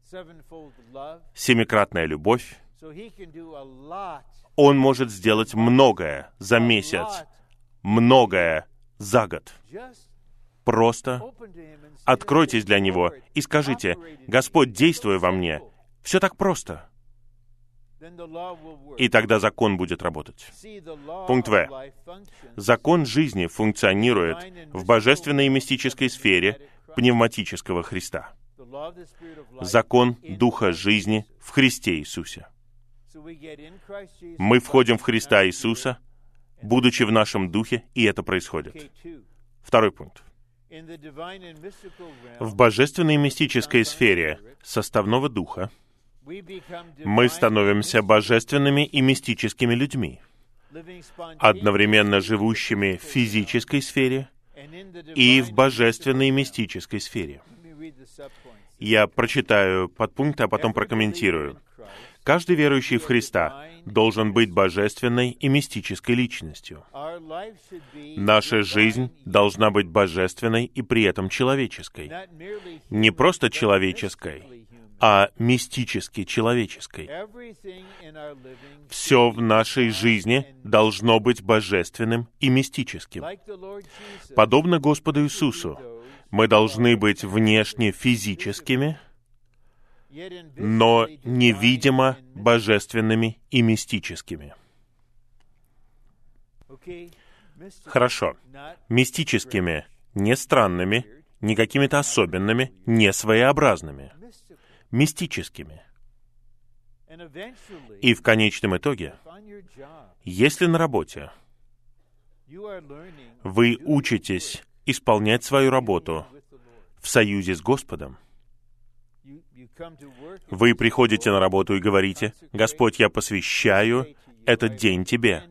семикратная любовь, он может сделать многое за месяц, многое за год. Просто откройтесь для Него и скажите, «Господь, действуй во мне». Все так просто. И тогда закон будет работать. Пункт В. Закон жизни функционирует в божественной и мистической сфере пневматического Христа. Закон Духа жизни в Христе Иисусе. Мы входим в Христа Иисуса, будучи в нашем духе, и это происходит. Второй пункт. В божественной и мистической сфере составного духа мы становимся божественными и мистическими людьми, одновременно живущими в физической сфере и в божественной и мистической сфере. Я прочитаю подпункты, а потом прокомментирую. Каждый верующий в Христа должен быть божественной и мистической личностью. Наша жизнь должна быть божественной и при этом человеческой. Не просто человеческой, а мистически человеческой. Все в нашей жизни должно быть божественным и мистическим. Подобно Господу Иисусу, мы должны быть внешне физическими, но невидимо божественными и мистическими. Хорошо. Мистическими, не странными, не какими-то особенными, не своеобразными. Мистическими. И в конечном итоге, если на работе вы учитесь исполнять свою работу в союзе с Господом, вы приходите на работу и говорите, «Господь, я посвящаю этот день Тебе.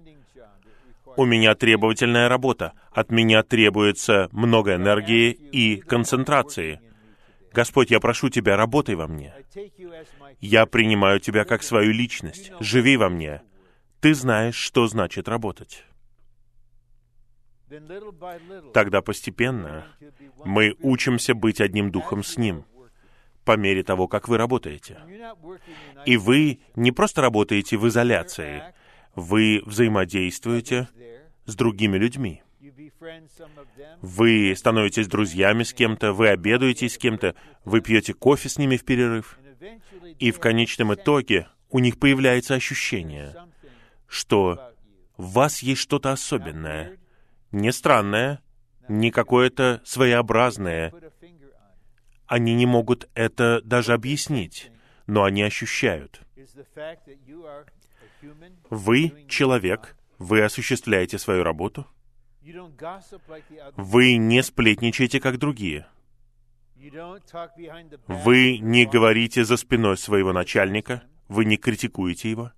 У меня требовательная работа. От меня требуется много энергии и концентрации. Господь, я прошу Тебя, работай во мне. Я принимаю Тебя как свою личность. Живи во мне. Ты знаешь, что значит работать. Тогда постепенно мы учимся быть одним духом с Ним по мере того, как вы работаете. И вы не просто работаете в изоляции, вы взаимодействуете с другими людьми. Вы становитесь друзьями с кем-то, вы обедаете с кем-то, вы пьете кофе с ними в перерыв. И в конечном итоге у них появляется ощущение, что в вас есть что-то особенное, не странное, не какое-то своеобразное. Они не могут это даже объяснить, но они ощущают. Вы человек, вы осуществляете свою работу. Вы не сплетничаете, как другие. Вы не говорите за спиной своего начальника, вы не критикуете его.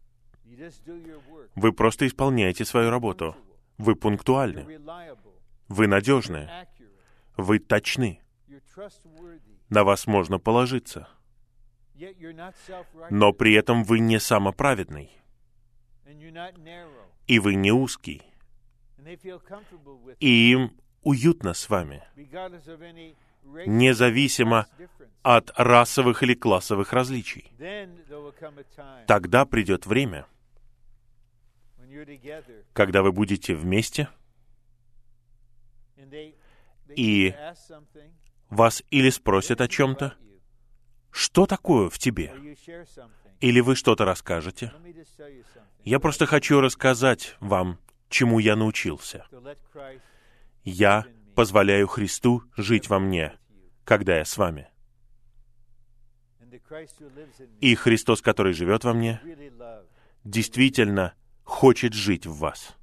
Вы просто исполняете свою работу. Вы пунктуальны. Вы надежны. Вы точны. На вас можно положиться. Но при этом вы не самоправедный. И вы не узкий. И им уютно с вами, независимо от расовых или классовых различий. Тогда придет время, когда вы будете вместе, и вас или спросят о чем-то, что такое в тебе, или вы что-то расскажете. Я просто хочу рассказать вам, чему я научился. Я позволяю Христу жить во мне, когда я с вами. И Христос, который живет во мне, действительно хочет жить в вас.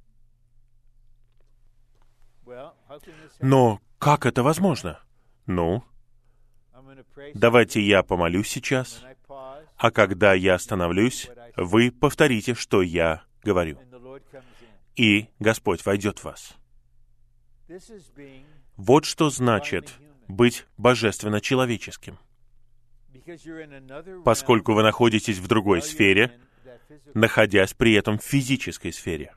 Но как это возможно? Ну, давайте я помолюсь сейчас, а когда я остановлюсь, вы повторите, что я говорю. И Господь войдет в вас. Вот что значит быть божественно-человеческим. Поскольку вы находитесь в другой сфере, находясь при этом в физической сфере.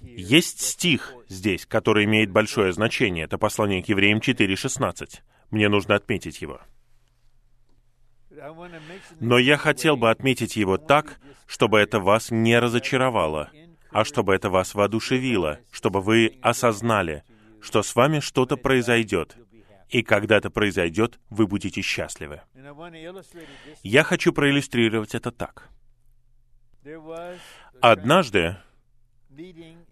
Есть стих здесь, который имеет большое значение. Это послание к евреям 4.16. Мне нужно отметить его. Но я хотел бы отметить его так, чтобы это вас не разочаровало, а чтобы это вас воодушевило, чтобы вы осознали, что с вами что-то произойдет, и когда это произойдет, вы будете счастливы. Я хочу проиллюстрировать это так. Однажды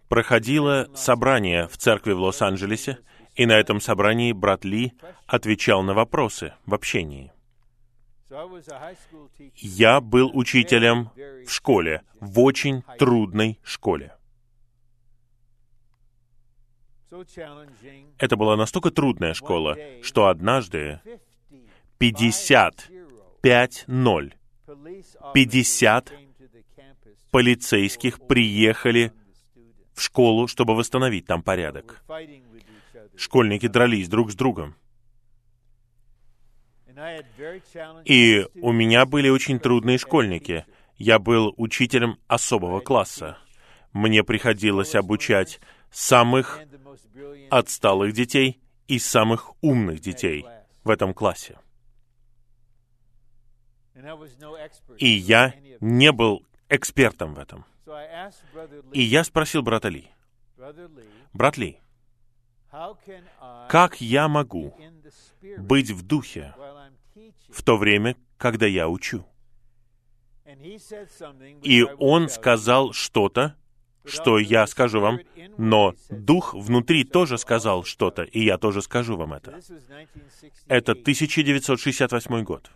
проходило собрание в церкви в Лос-Анджелесе, и на этом собрании брат Ли отвечал на вопросы в общении. Я был учителем в школе, в очень трудной школе. Это была настолько трудная школа, что однажды 55-0, 50 полицейских приехали в школу, чтобы восстановить там порядок. Школьники дрались друг с другом. И у меня были очень трудные школьники. Я был учителем особого класса. Мне приходилось обучать самых отсталых детей и самых умных детей в этом классе. И я не был экспертом в этом. И я спросил брата Ли, брат Ли, как я могу быть в духе в то время, когда я учу? И он сказал что-то, что я скажу вам, но Дух внутри тоже сказал что-то, и я тоже скажу вам это. Это 1968 год.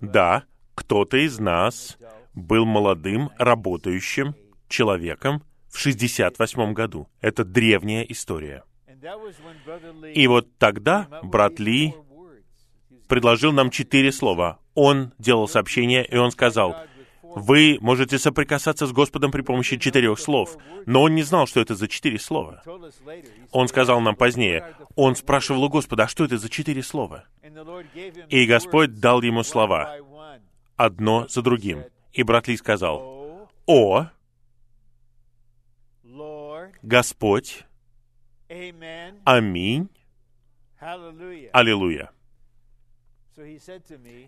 Да, кто-то из нас был молодым, работающим человеком в 68 году. Это древняя история. И вот тогда брат Ли предложил нам четыре слова. Он делал сообщение, и он сказал, вы можете соприкасаться с Господом при помощи четырех слов, но он не знал, что это за четыре слова. Он сказал нам позднее, он спрашивал у Господа, а что это за четыре слова? И Господь дал ему слова, одно за другим. И брат Ли сказал, «О, Господь, аминь, аллилуйя».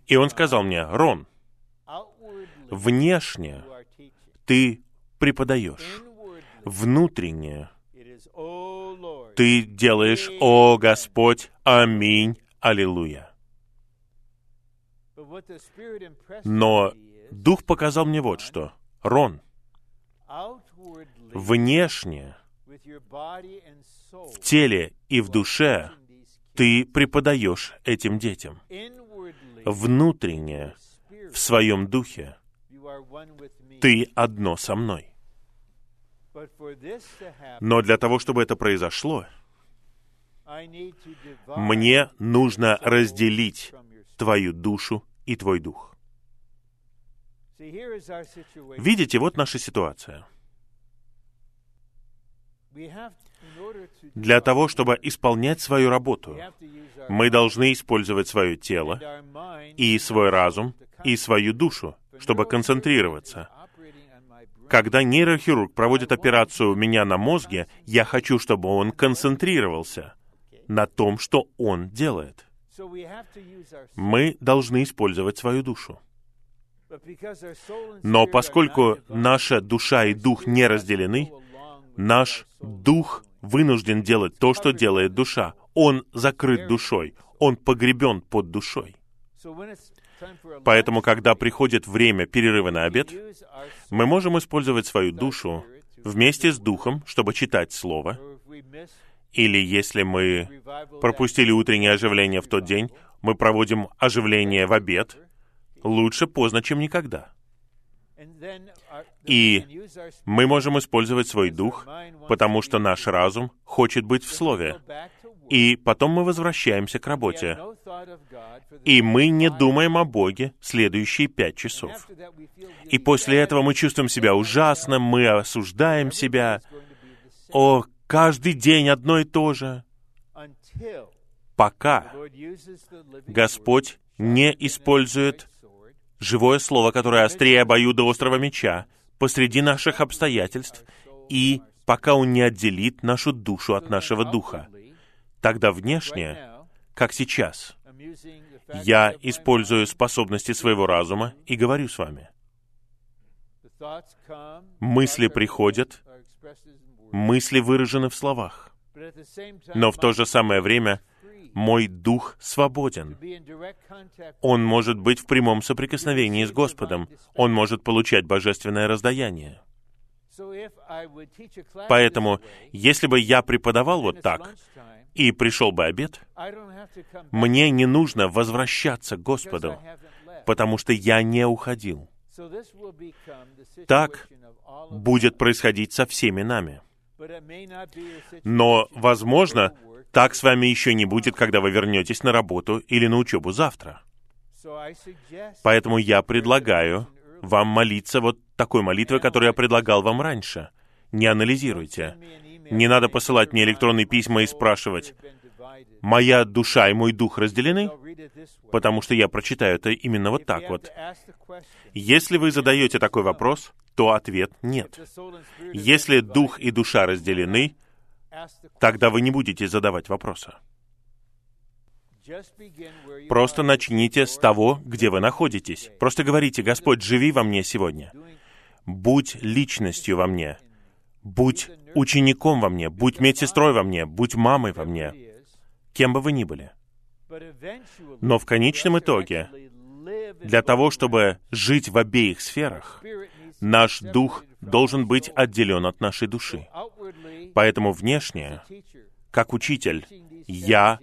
И он сказал мне, «Рон, внешне ты преподаешь, внутренне ты делаешь, «О Господь, аминь, аллилуйя». Но Дух показал мне вот что. Рон, внешне, в теле и в душе ты преподаешь этим детям. Внутренне, в своем духе, ты одно со мной. Но для того, чтобы это произошло, Мне нужно разделить твою душу и твой дух. Видите, вот наша ситуация. Для того, чтобы исполнять свою работу, мы должны использовать свое тело и свой разум и свою душу, чтобы концентрироваться. Когда нейрохирург проводит операцию у меня на мозге, я хочу, чтобы он концентрировался на том, что он делает. Мы должны использовать свою душу. Но поскольку наша душа и дух не разделены, наш дух вынужден делать то, что делает душа. Он закрыт душой, он погребен под душой. Поэтому, когда приходит время перерыва на обед, мы можем использовать свою душу вместе с духом, чтобы читать Слово, или если мы пропустили утреннее оживление в тот день, мы проводим оживление в обед, лучше поздно, чем никогда. И мы можем использовать свой дух, потому что наш разум хочет быть в Слове. И потом мы возвращаемся к работе. И мы не думаем о Боге следующие пять часов. И после этого мы чувствуем себя ужасно, мы осуждаем себя. О, каждый день одно и то же. Пока Господь не использует живое слово, которое острее острого меча, посреди наших обстоятельств, и пока Он не отделит нашу душу от нашего духа. Тогда внешне, как сейчас, я использую способности своего разума и говорю с вами. Мысли приходят, мысли выражены в словах. Но в то же самое время мой дух свободен. Он может быть в прямом соприкосновении с Господом. Он может получать божественное раздаяние. Поэтому, если бы я преподавал вот так, и пришел бы обед, мне не нужно возвращаться к Господу, потому что я не уходил. Так будет происходить со всеми нами. Но, возможно, так с вами еще не будет, когда вы вернетесь на работу или на учебу завтра. Поэтому я предлагаю вам молиться вот такой молитвой, которую я предлагал вам раньше. Не анализируйте. Не надо посылать мне электронные письма и спрашивать, «Моя душа и мой дух разделены?» Потому что я прочитаю это именно вот так вот. Если вы задаете такой вопрос, то ответ «нет». Если дух и душа разделены, тогда вы не будете задавать вопроса. Просто начните с того, где вы находитесь. Просто говорите, Господь, живи во мне сегодня. Будь личностью во мне. Будь учеником во мне. Будь медсестрой во мне. Будь мамой во мне. Кем бы вы ни были. Но в конечном итоге, для того, чтобы жить в обеих сферах, наш дух должен быть отделен от нашей души. Поэтому внешне, как учитель, я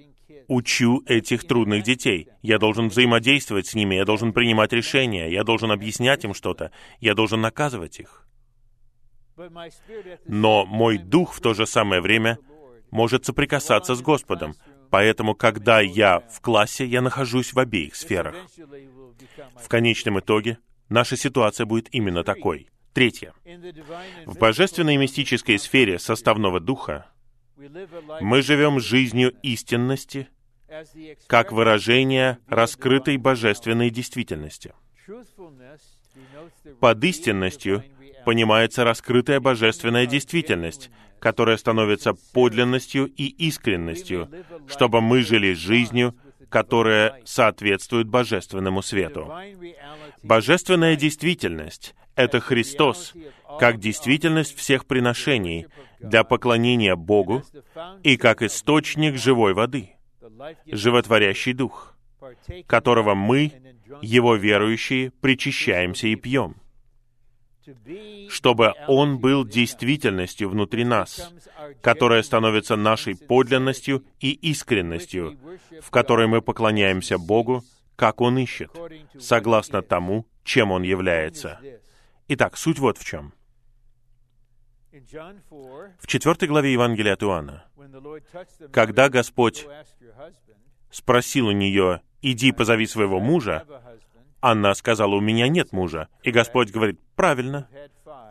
учу этих трудных детей. Я должен взаимодействовать с ними, я должен принимать решения, я должен объяснять им что-то, я должен наказывать их. Но мой дух в то же самое время может соприкасаться с Господом. Поэтому, когда я в классе, я нахожусь в обеих сферах. В конечном итоге, наша ситуация будет именно такой. Третье. В божественной и мистической сфере составного духа мы живем жизнью истинности как выражение раскрытой божественной действительности. Под истинностью понимается раскрытая божественная действительность, которая становится подлинностью и искренностью, чтобы мы жили жизнью, которая соответствует божественному свету. Божественная действительность это Христос, как действительность всех приношений для поклонения Богу и как источник живой воды, животворящий Дух, которого мы, Его верующие, причащаемся и пьем, чтобы Он был действительностью внутри нас, которая становится нашей подлинностью и искренностью, в которой мы поклоняемся Богу, как Он ищет, согласно тому, чем Он является. Итак, суть вот в чем. В четвертой главе Евангелия от Иоанна, когда Господь спросил у нее, «Иди, позови своего мужа», она сказала, «У меня нет мужа». И Господь говорит, «Правильно,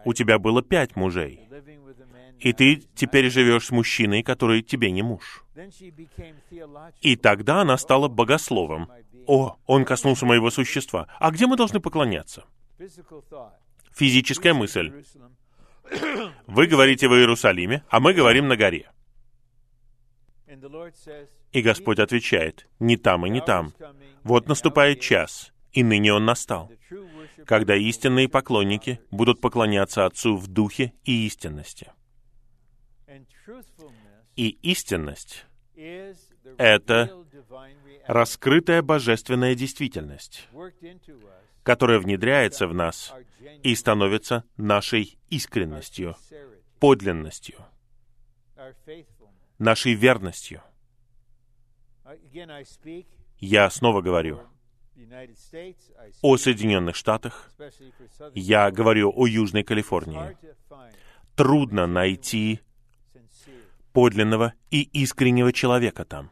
у тебя было пять мужей, и ты теперь живешь с мужчиной, который тебе не муж». И тогда она стала богословом. «О, он коснулся моего существа. А где мы должны поклоняться?» Физическая мысль. Вы говорите в Иерусалиме, а мы говорим на горе. И Господь отвечает, не там и не там. Вот наступает час, и ныне он настал, когда истинные поклонники будут поклоняться Отцу в духе и истинности. И истинность — это раскрытая божественная действительность, которая внедряется в нас и становится нашей искренностью, подлинностью, нашей верностью. Я снова говорю о Соединенных Штатах, я говорю о Южной Калифорнии. Трудно найти подлинного и искреннего человека там.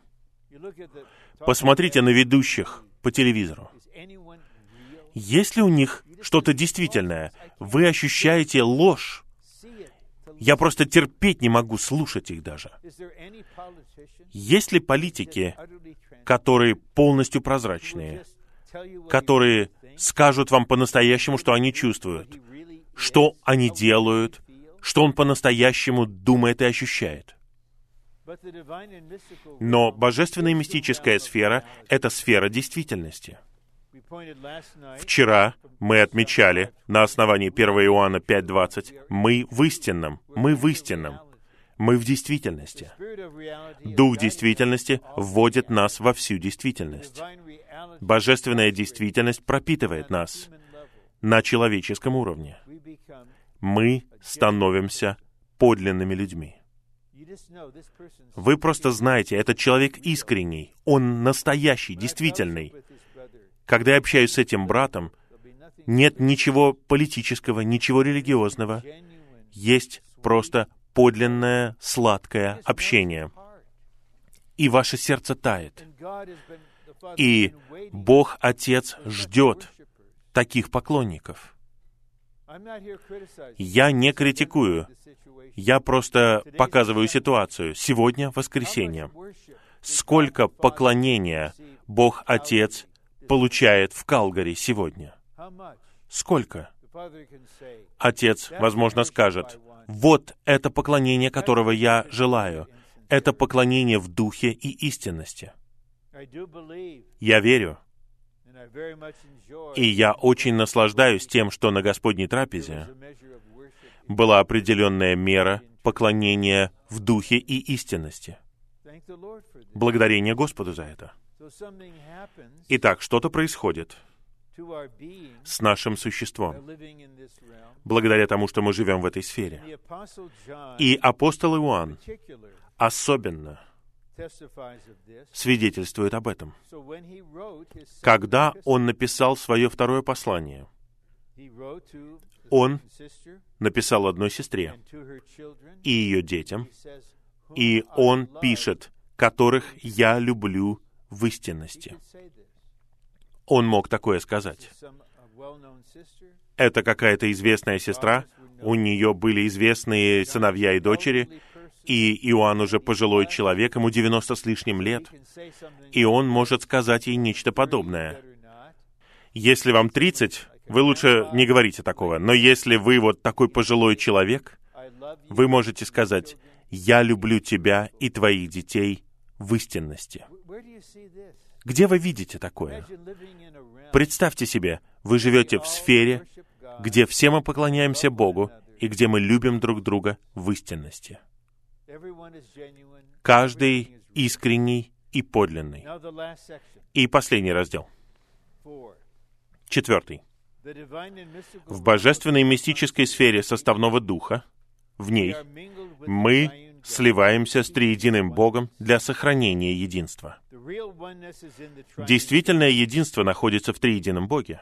Посмотрите на ведущих по телевизору. Есть ли у них что-то действительное? Вы ощущаете ложь. Я просто терпеть не могу слушать их даже. Есть ли политики, которые полностью прозрачные, которые скажут вам по-настоящему, что они чувствуют, что они делают, что он по-настоящему думает и ощущает. Но божественная и мистическая сфера — это сфера действительности. Вчера мы отмечали на основании 1 Иоанна 5.20, мы в истинном, мы в истинном, мы в действительности. Дух действительности вводит нас во всю действительность. Божественная действительность пропитывает нас на человеческом уровне. Мы становимся подлинными людьми. Вы просто знаете, этот человек искренний, он настоящий, действительный. Когда я общаюсь с этим братом, нет ничего политического, ничего религиозного. Есть просто подлинное, сладкое общение. И ваше сердце тает. И Бог Отец ждет таких поклонников. Я не критикую я просто показываю ситуацию. Сегодня воскресенье. Сколько поклонения Бог Отец получает в Калгари сегодня? Сколько? Отец, возможно, скажет, вот это поклонение, которого я желаю. Это поклонение в духе и истинности. Я верю. И я очень наслаждаюсь тем, что на Господней трапезе была определенная мера поклонения в духе и истинности. Благодарение Господу за это. Итак, что-то происходит с нашим существом, благодаря тому, что мы живем в этой сфере. И апостол Иоанн особенно свидетельствует об этом. Когда он написал свое второе послание, он написал одной сестре и ее детям, и он пишет, которых я люблю в истинности. Он мог такое сказать. Это какая-то известная сестра, у нее были известные сыновья и дочери, и Иоанн уже пожилой человек, ему 90 с лишним лет, и он может сказать ей нечто подобное. Если вам 30, вы лучше не говорите такого. Но если вы вот такой пожилой человек, вы можете сказать, «Я люблю тебя и твоих детей в истинности». Где вы видите такое? Представьте себе, вы живете в сфере, где все мы поклоняемся Богу и где мы любим друг друга в истинности. Каждый искренний и подлинный. И последний раздел. Четвертый в божественной мистической сфере составного духа, в ней, мы сливаемся с триединым Богом для сохранения единства. Действительное единство находится в триедином Боге.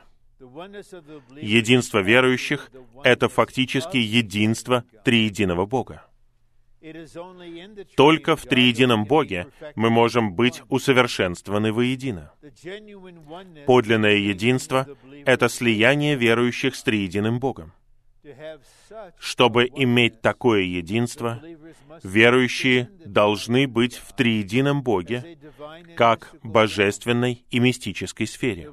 Единство верующих — это фактически единство триединого Бога. Только в триедином Боге мы можем быть усовершенствованы воедино. Подлинное единство — это слияние верующих с триединым Богом. Чтобы иметь такое единство, верующие должны быть в триедином Боге, как божественной и мистической сфере.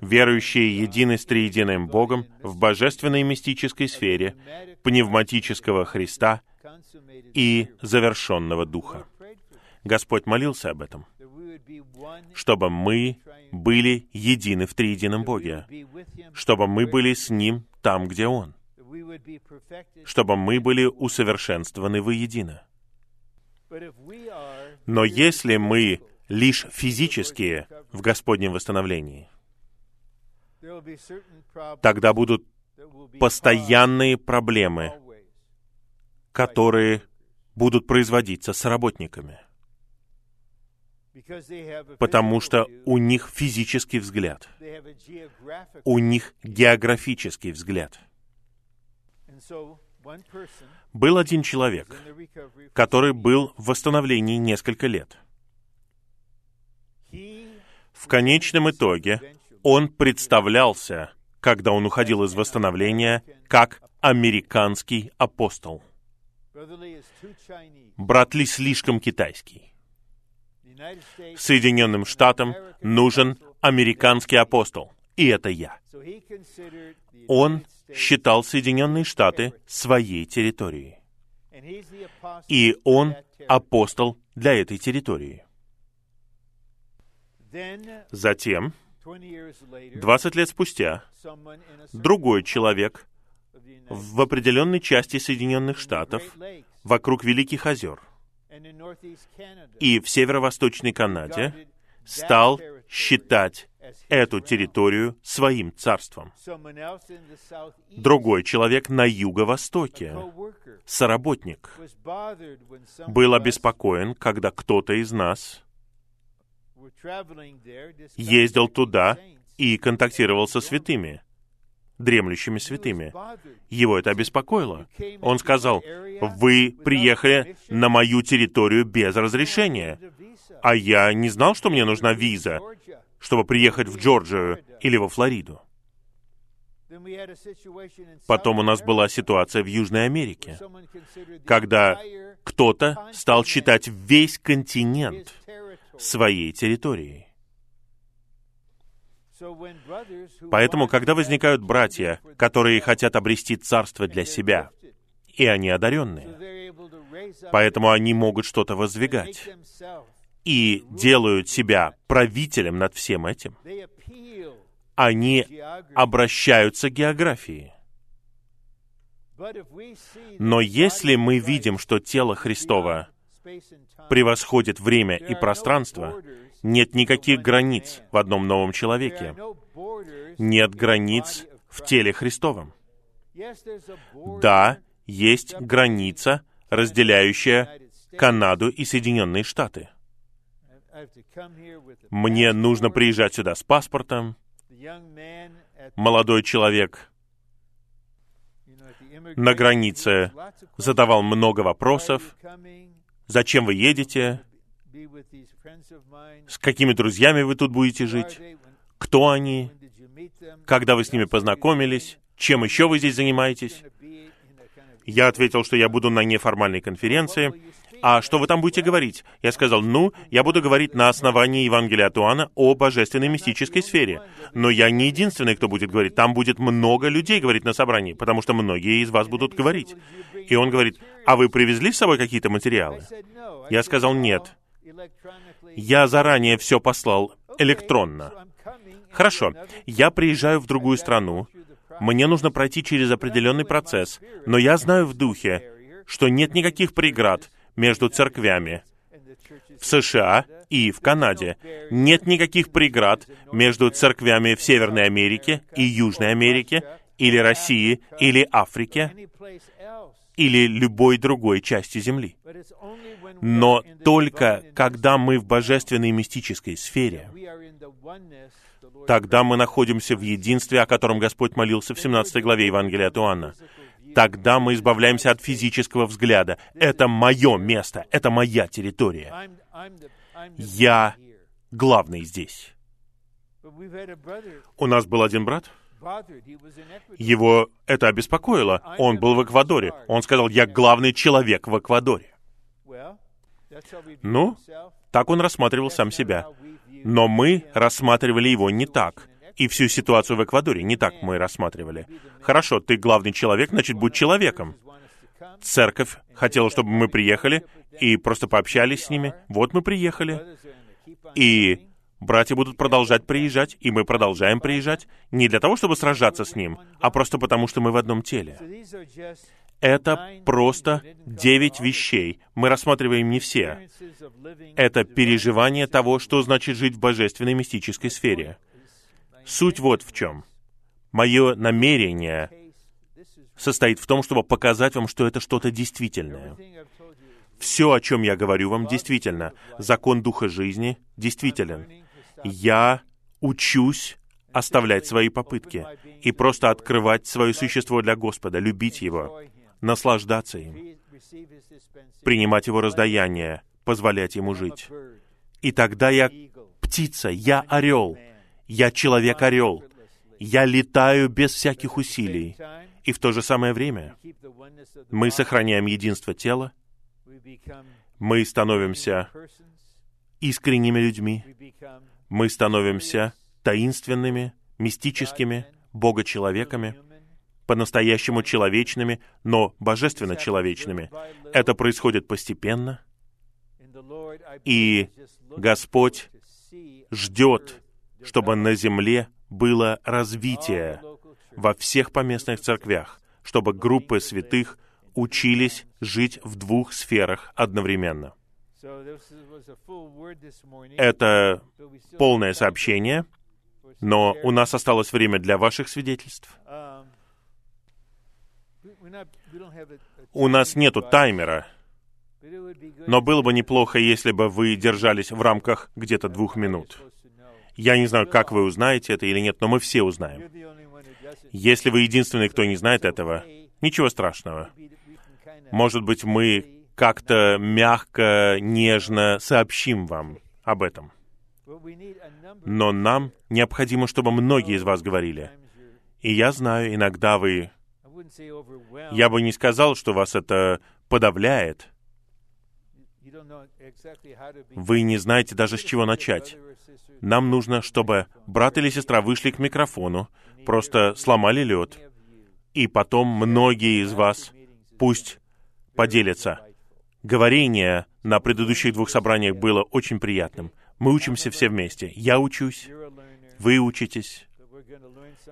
Верующие едины с триединым Богом в божественной и мистической сфере пневматического Христа и завершенного Духа. Господь молился об этом, чтобы мы были едины в триедином Боге, чтобы мы были с Ним там, где Он, чтобы мы были усовершенствованы воедино. Но если мы лишь физические в Господнем восстановлении, тогда будут постоянные проблемы, которые будут производиться с работниками. Потому что у них физический взгляд, у них географический взгляд. Был один человек, который был в восстановлении несколько лет. В конечном итоге он представлялся, когда он уходил из восстановления, как американский апостол. Брат Ли слишком китайский. Соединенным Штатам нужен американский апостол, и это я. Он считал Соединенные Штаты своей территорией. И он апостол для этой территории. Затем, 20 лет спустя, другой человек в определенной части Соединенных Штатов, вокруг Великих озер, и в северо-восточной Канаде стал считать эту территорию своим царством. Другой человек на юго-востоке, соработник, был обеспокоен, когда кто-то из нас ездил туда и контактировал со святыми, дремлющими святыми. Его это обеспокоило. Он сказал, «Вы приехали на мою территорию без разрешения, а я не знал, что мне нужна виза, чтобы приехать в Джорджию или во Флориду». Потом у нас была ситуация в Южной Америке, когда кто-то стал считать весь континент своей территорией. Поэтому, когда возникают братья, которые хотят обрести царство для себя, и они одаренные, поэтому они могут что-то воздвигать, и делают себя правителем над всем этим, они обращаются к географии. Но если мы видим, что тело Христова превосходит время и пространство, нет никаких границ в одном новом человеке. Нет границ в теле Христовом. Да, есть граница, разделяющая Канаду и Соединенные Штаты. Мне нужно приезжать сюда с паспортом. Молодой человек на границе задавал много вопросов. Зачем вы едете? С какими друзьями вы тут будете жить? Кто они? Когда вы с ними познакомились? Чем еще вы здесь занимаетесь? Я ответил, что я буду на неформальной конференции. А что вы там будете говорить? Я сказал, ну, я буду говорить на основании Евангелия от Иоанна о божественной мистической сфере. Но я не единственный, кто будет говорить. Там будет много людей говорить на собрании, потому что многие из вас будут говорить. И он говорит, а вы привезли с собой какие-то материалы? Я сказал, нет. Я заранее все послал электронно. Хорошо, я приезжаю в другую страну, мне нужно пройти через определенный процесс, но я знаю в духе, что нет никаких преград между церквями в США и в Канаде. Нет никаких преград между церквями в Северной Америке и Южной Америке, или России, или Африке, или любой другой части Земли. Но только когда мы в божественной мистической сфере, тогда мы находимся в единстве, о котором Господь молился в 17 главе Евангелия от Иоанна. Тогда мы избавляемся от физического взгляда. Это мое место, это моя территория. Я главный здесь. У нас был один брат, его это обеспокоило. Он был в Эквадоре. Он сказал, я главный человек в Эквадоре. Ну, так он рассматривал сам себя. Но мы рассматривали его не так. И всю ситуацию в Эквадоре не так мы рассматривали. Хорошо, ты главный человек, значит, будь человеком. Церковь хотела, чтобы мы приехали и просто пообщались с ними. Вот мы приехали. И братья будут продолжать приезжать, и мы продолжаем приезжать, не для того, чтобы сражаться с ним, а просто потому, что мы в одном теле. Это просто девять вещей. Мы рассматриваем не все. Это переживание того, что значит жить в божественной мистической сфере. Суть вот в чем. Мое намерение состоит в том, чтобы показать вам, что это что-то действительное. Все, о чем я говорю вам, действительно. Закон Духа жизни действителен. Я учусь оставлять свои попытки и просто открывать свое существо для Господа, любить Его, наслаждаться им, принимать его раздаяние, позволять ему жить. И тогда я птица, я орел, я человек-орел, я летаю без всяких усилий. И в то же самое время мы сохраняем единство тела, мы становимся искренними людьми, мы становимся таинственными, мистическими, богочеловеками, по-настоящему человечными, но божественно человечными. Это происходит постепенно, и Господь ждет, чтобы на земле было развитие во всех поместных церквях, чтобы группы святых учились жить в двух сферах одновременно. Это полное сообщение, но у нас осталось время для ваших свидетельств. У нас нету таймера, но было бы неплохо, если бы вы держались в рамках где-то двух минут. Я не знаю, как вы узнаете это или нет, но мы все узнаем. Если вы единственный, кто не знает этого, ничего страшного. Может быть, мы как-то мягко, нежно сообщим вам об этом. Но нам необходимо, чтобы многие из вас говорили. И я знаю, иногда вы я бы не сказал, что вас это подавляет. Вы не знаете даже, с чего начать. Нам нужно, чтобы брат или сестра вышли к микрофону, просто сломали лед, и потом многие из вас пусть поделятся. Говорение на предыдущих двух собраниях было очень приятным. Мы учимся все вместе. Я учусь, вы учитесь,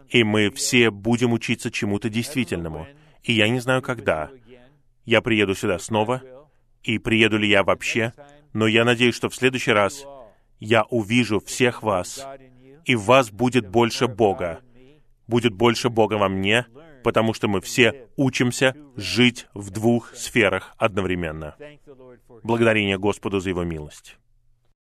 и мы все будем учиться чему-то действительному. И я не знаю, когда. Я приеду сюда снова, и приеду ли я вообще, но я надеюсь, что в следующий раз я увижу всех вас, и в вас будет больше Бога. Будет больше Бога во мне, потому что мы все учимся жить в двух сферах одновременно. Благодарение Господу за Его милость.